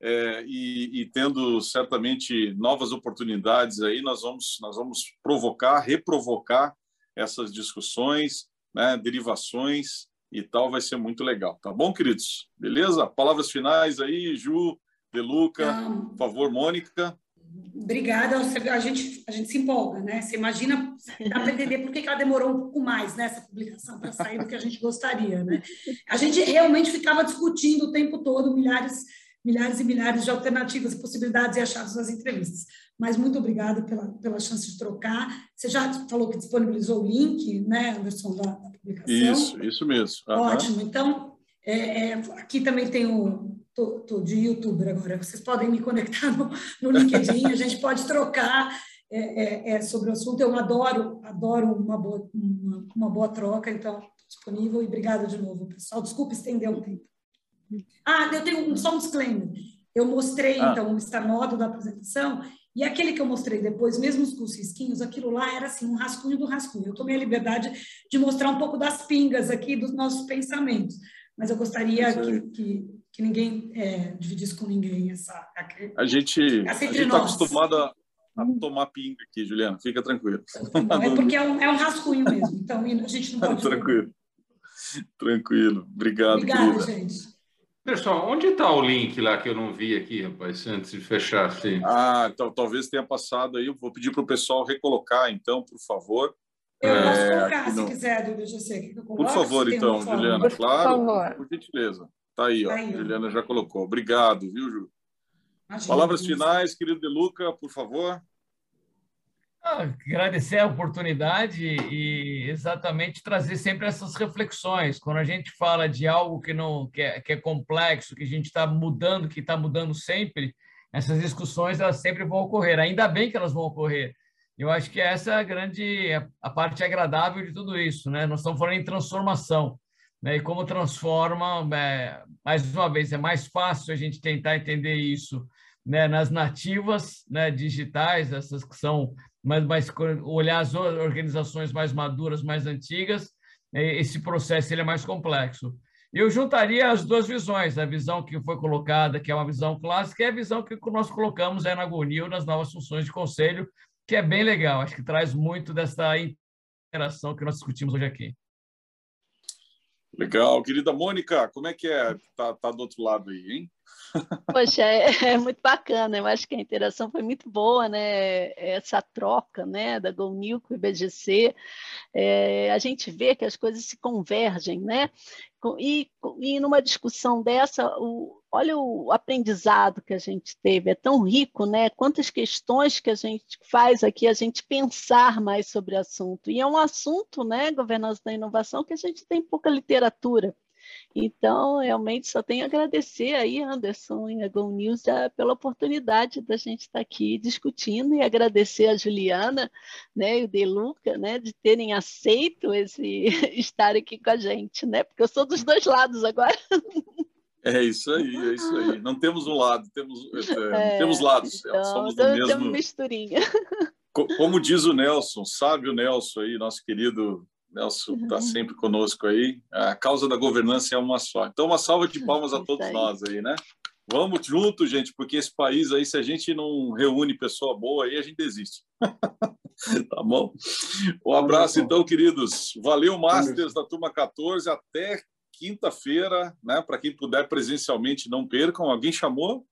É, e, e, tendo certamente novas oportunidades aí, nós vamos, nós vamos provocar, reprovocar essas discussões, né, derivações e tal, vai ser muito legal. Tá bom, queridos? Beleza? Palavras finais aí, Ju, Deluca, por favor, Mônica. Obrigada. A gente, a gente se empolga, né? Você imagina, dá para entender por que ela demorou um pouco mais nessa né, publicação para sair do que a gente gostaria, né? A gente realmente ficava discutindo o tempo todo milhares, milhares e milhares de alternativas, possibilidades e achados nas entrevistas. Mas muito obrigada pela, pela chance de trocar. Você já falou que disponibilizou o link, né, Anderson, da, da publicação? Isso, isso mesmo. Uhum. Ótimo. Então, é, é, aqui também tem o tô, tô de youtuber agora, vocês podem me conectar no, no LinkedIn, a gente pode trocar é, é, é, sobre o assunto. Eu adoro, adoro uma boa, uma, uma boa troca, então disponível e obrigada de novo, pessoal. Desculpe estender o tempo. Ah, eu tenho um, só um disclaimer. Eu mostrei, ah. então, o estanodo da apresentação e aquele que eu mostrei depois, mesmo com os risquinhos, aquilo lá era assim, um rascunho do rascunho. Eu tomei a liberdade de mostrar um pouco das pingas aqui dos nossos pensamentos, mas eu gostaria que, que, que, ninguém é, dividisse com ninguém essa. A gente está acostumado a, a tomar pinga aqui, Juliana, fica tranquilo. Não, é porque é um, é um rascunho mesmo, então a gente não pode. tranquilo. Tranquilo. Obrigado. Obrigada, gente. Pessoal, onde está o link lá que eu não vi aqui, rapaz, antes de fechar? Sim. Ah, então talvez tenha passado aí. Eu vou pedir para o pessoal recolocar, então, por favor. Eu posso é, colocar, se no... quiser, do BGC. Por favor, então, Juliana, por claro. Favor. Por gentileza. Está aí, tá ó. Aí, Juliana já colocou. Obrigado, viu, Ju? Imagina, Palavras finais, querido De Luca, por favor. Ah, agradecer a oportunidade e exatamente trazer sempre essas reflexões. Quando a gente fala de algo que não que é, que é complexo, que a gente está mudando, que está mudando sempre, essas discussões elas sempre vão ocorrer. Ainda bem que elas vão ocorrer. Eu acho que essa é a grande a parte agradável de tudo isso, né? Nós estamos falando em transformação, né? E como transforma, é, mais uma vez, é mais fácil a gente tentar entender isso né, nas nativas né, digitais, essas que são mas, mas olhar as organizações mais maduras, mais antigas, é, esse processo ele é mais complexo. Eu juntaria as duas visões, a visão que foi colocada, que é uma visão clássica, e a visão que nós colocamos é na Gonil, nas novas funções de conselho, que é bem legal, acho que traz muito dessa interação que nós discutimos hoje aqui. Legal. Querida Mônica, como é que é? Tá, tá do outro lado aí, hein? Poxa, é, é, muito bacana. Eu acho que a interação foi muito boa, né? Essa troca, né, da GoNil com o IBGC. É, a gente vê que as coisas se convergem, né? E, e numa discussão dessa, o, olha o aprendizado que a gente teve, é tão rico, né? Quantas questões que a gente faz aqui, a gente pensar mais sobre o assunto. E é um assunto, né, governança da inovação, que a gente tem pouca literatura. Então, realmente, só tenho a agradecer aí, Anderson e a Go News, pela oportunidade da gente estar aqui discutindo e agradecer a Juliana né, e o Deluca né, de terem aceito esse estar aqui com a gente, né? Porque eu sou dos dois lados agora. É isso aí, é isso aí. Não temos um lado, temos, é, é, temos lados. Então, somos do mesmo. Temos misturinha. Como diz o Nelson, sábio Nelson aí, nosso querido Nelson está uhum. sempre conosco aí. A causa da governança é uma só. Então, uma salva de palmas a todos nós aí, né? Vamos junto, gente, porque esse país aí, se a gente não reúne pessoa boa aí, a gente desiste. tá bom? Um abraço, então, queridos. Valeu, Masters da turma 14. Até quinta-feira, né? Para quem puder presencialmente, não percam. Alguém chamou?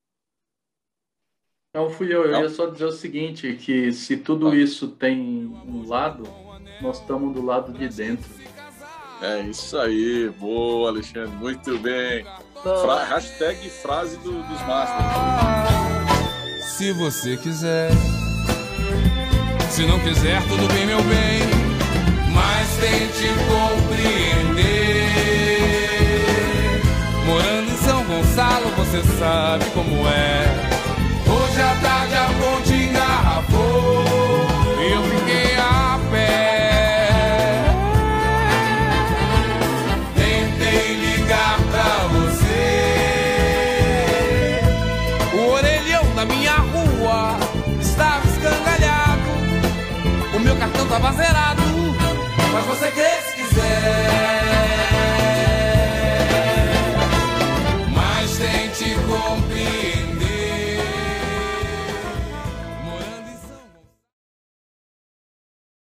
Não fui eu. Eu não. ia só dizer o seguinte: que se tudo ah. isso tem um lado, nós estamos do lado de dentro. É isso aí, boa, Alexandre, muito bem. Fra hashtag frase do, dos masters. Se você quiser, se não quiser, tudo bem, meu bem, mas tente compreender. você sabe como é. Hoje a tarde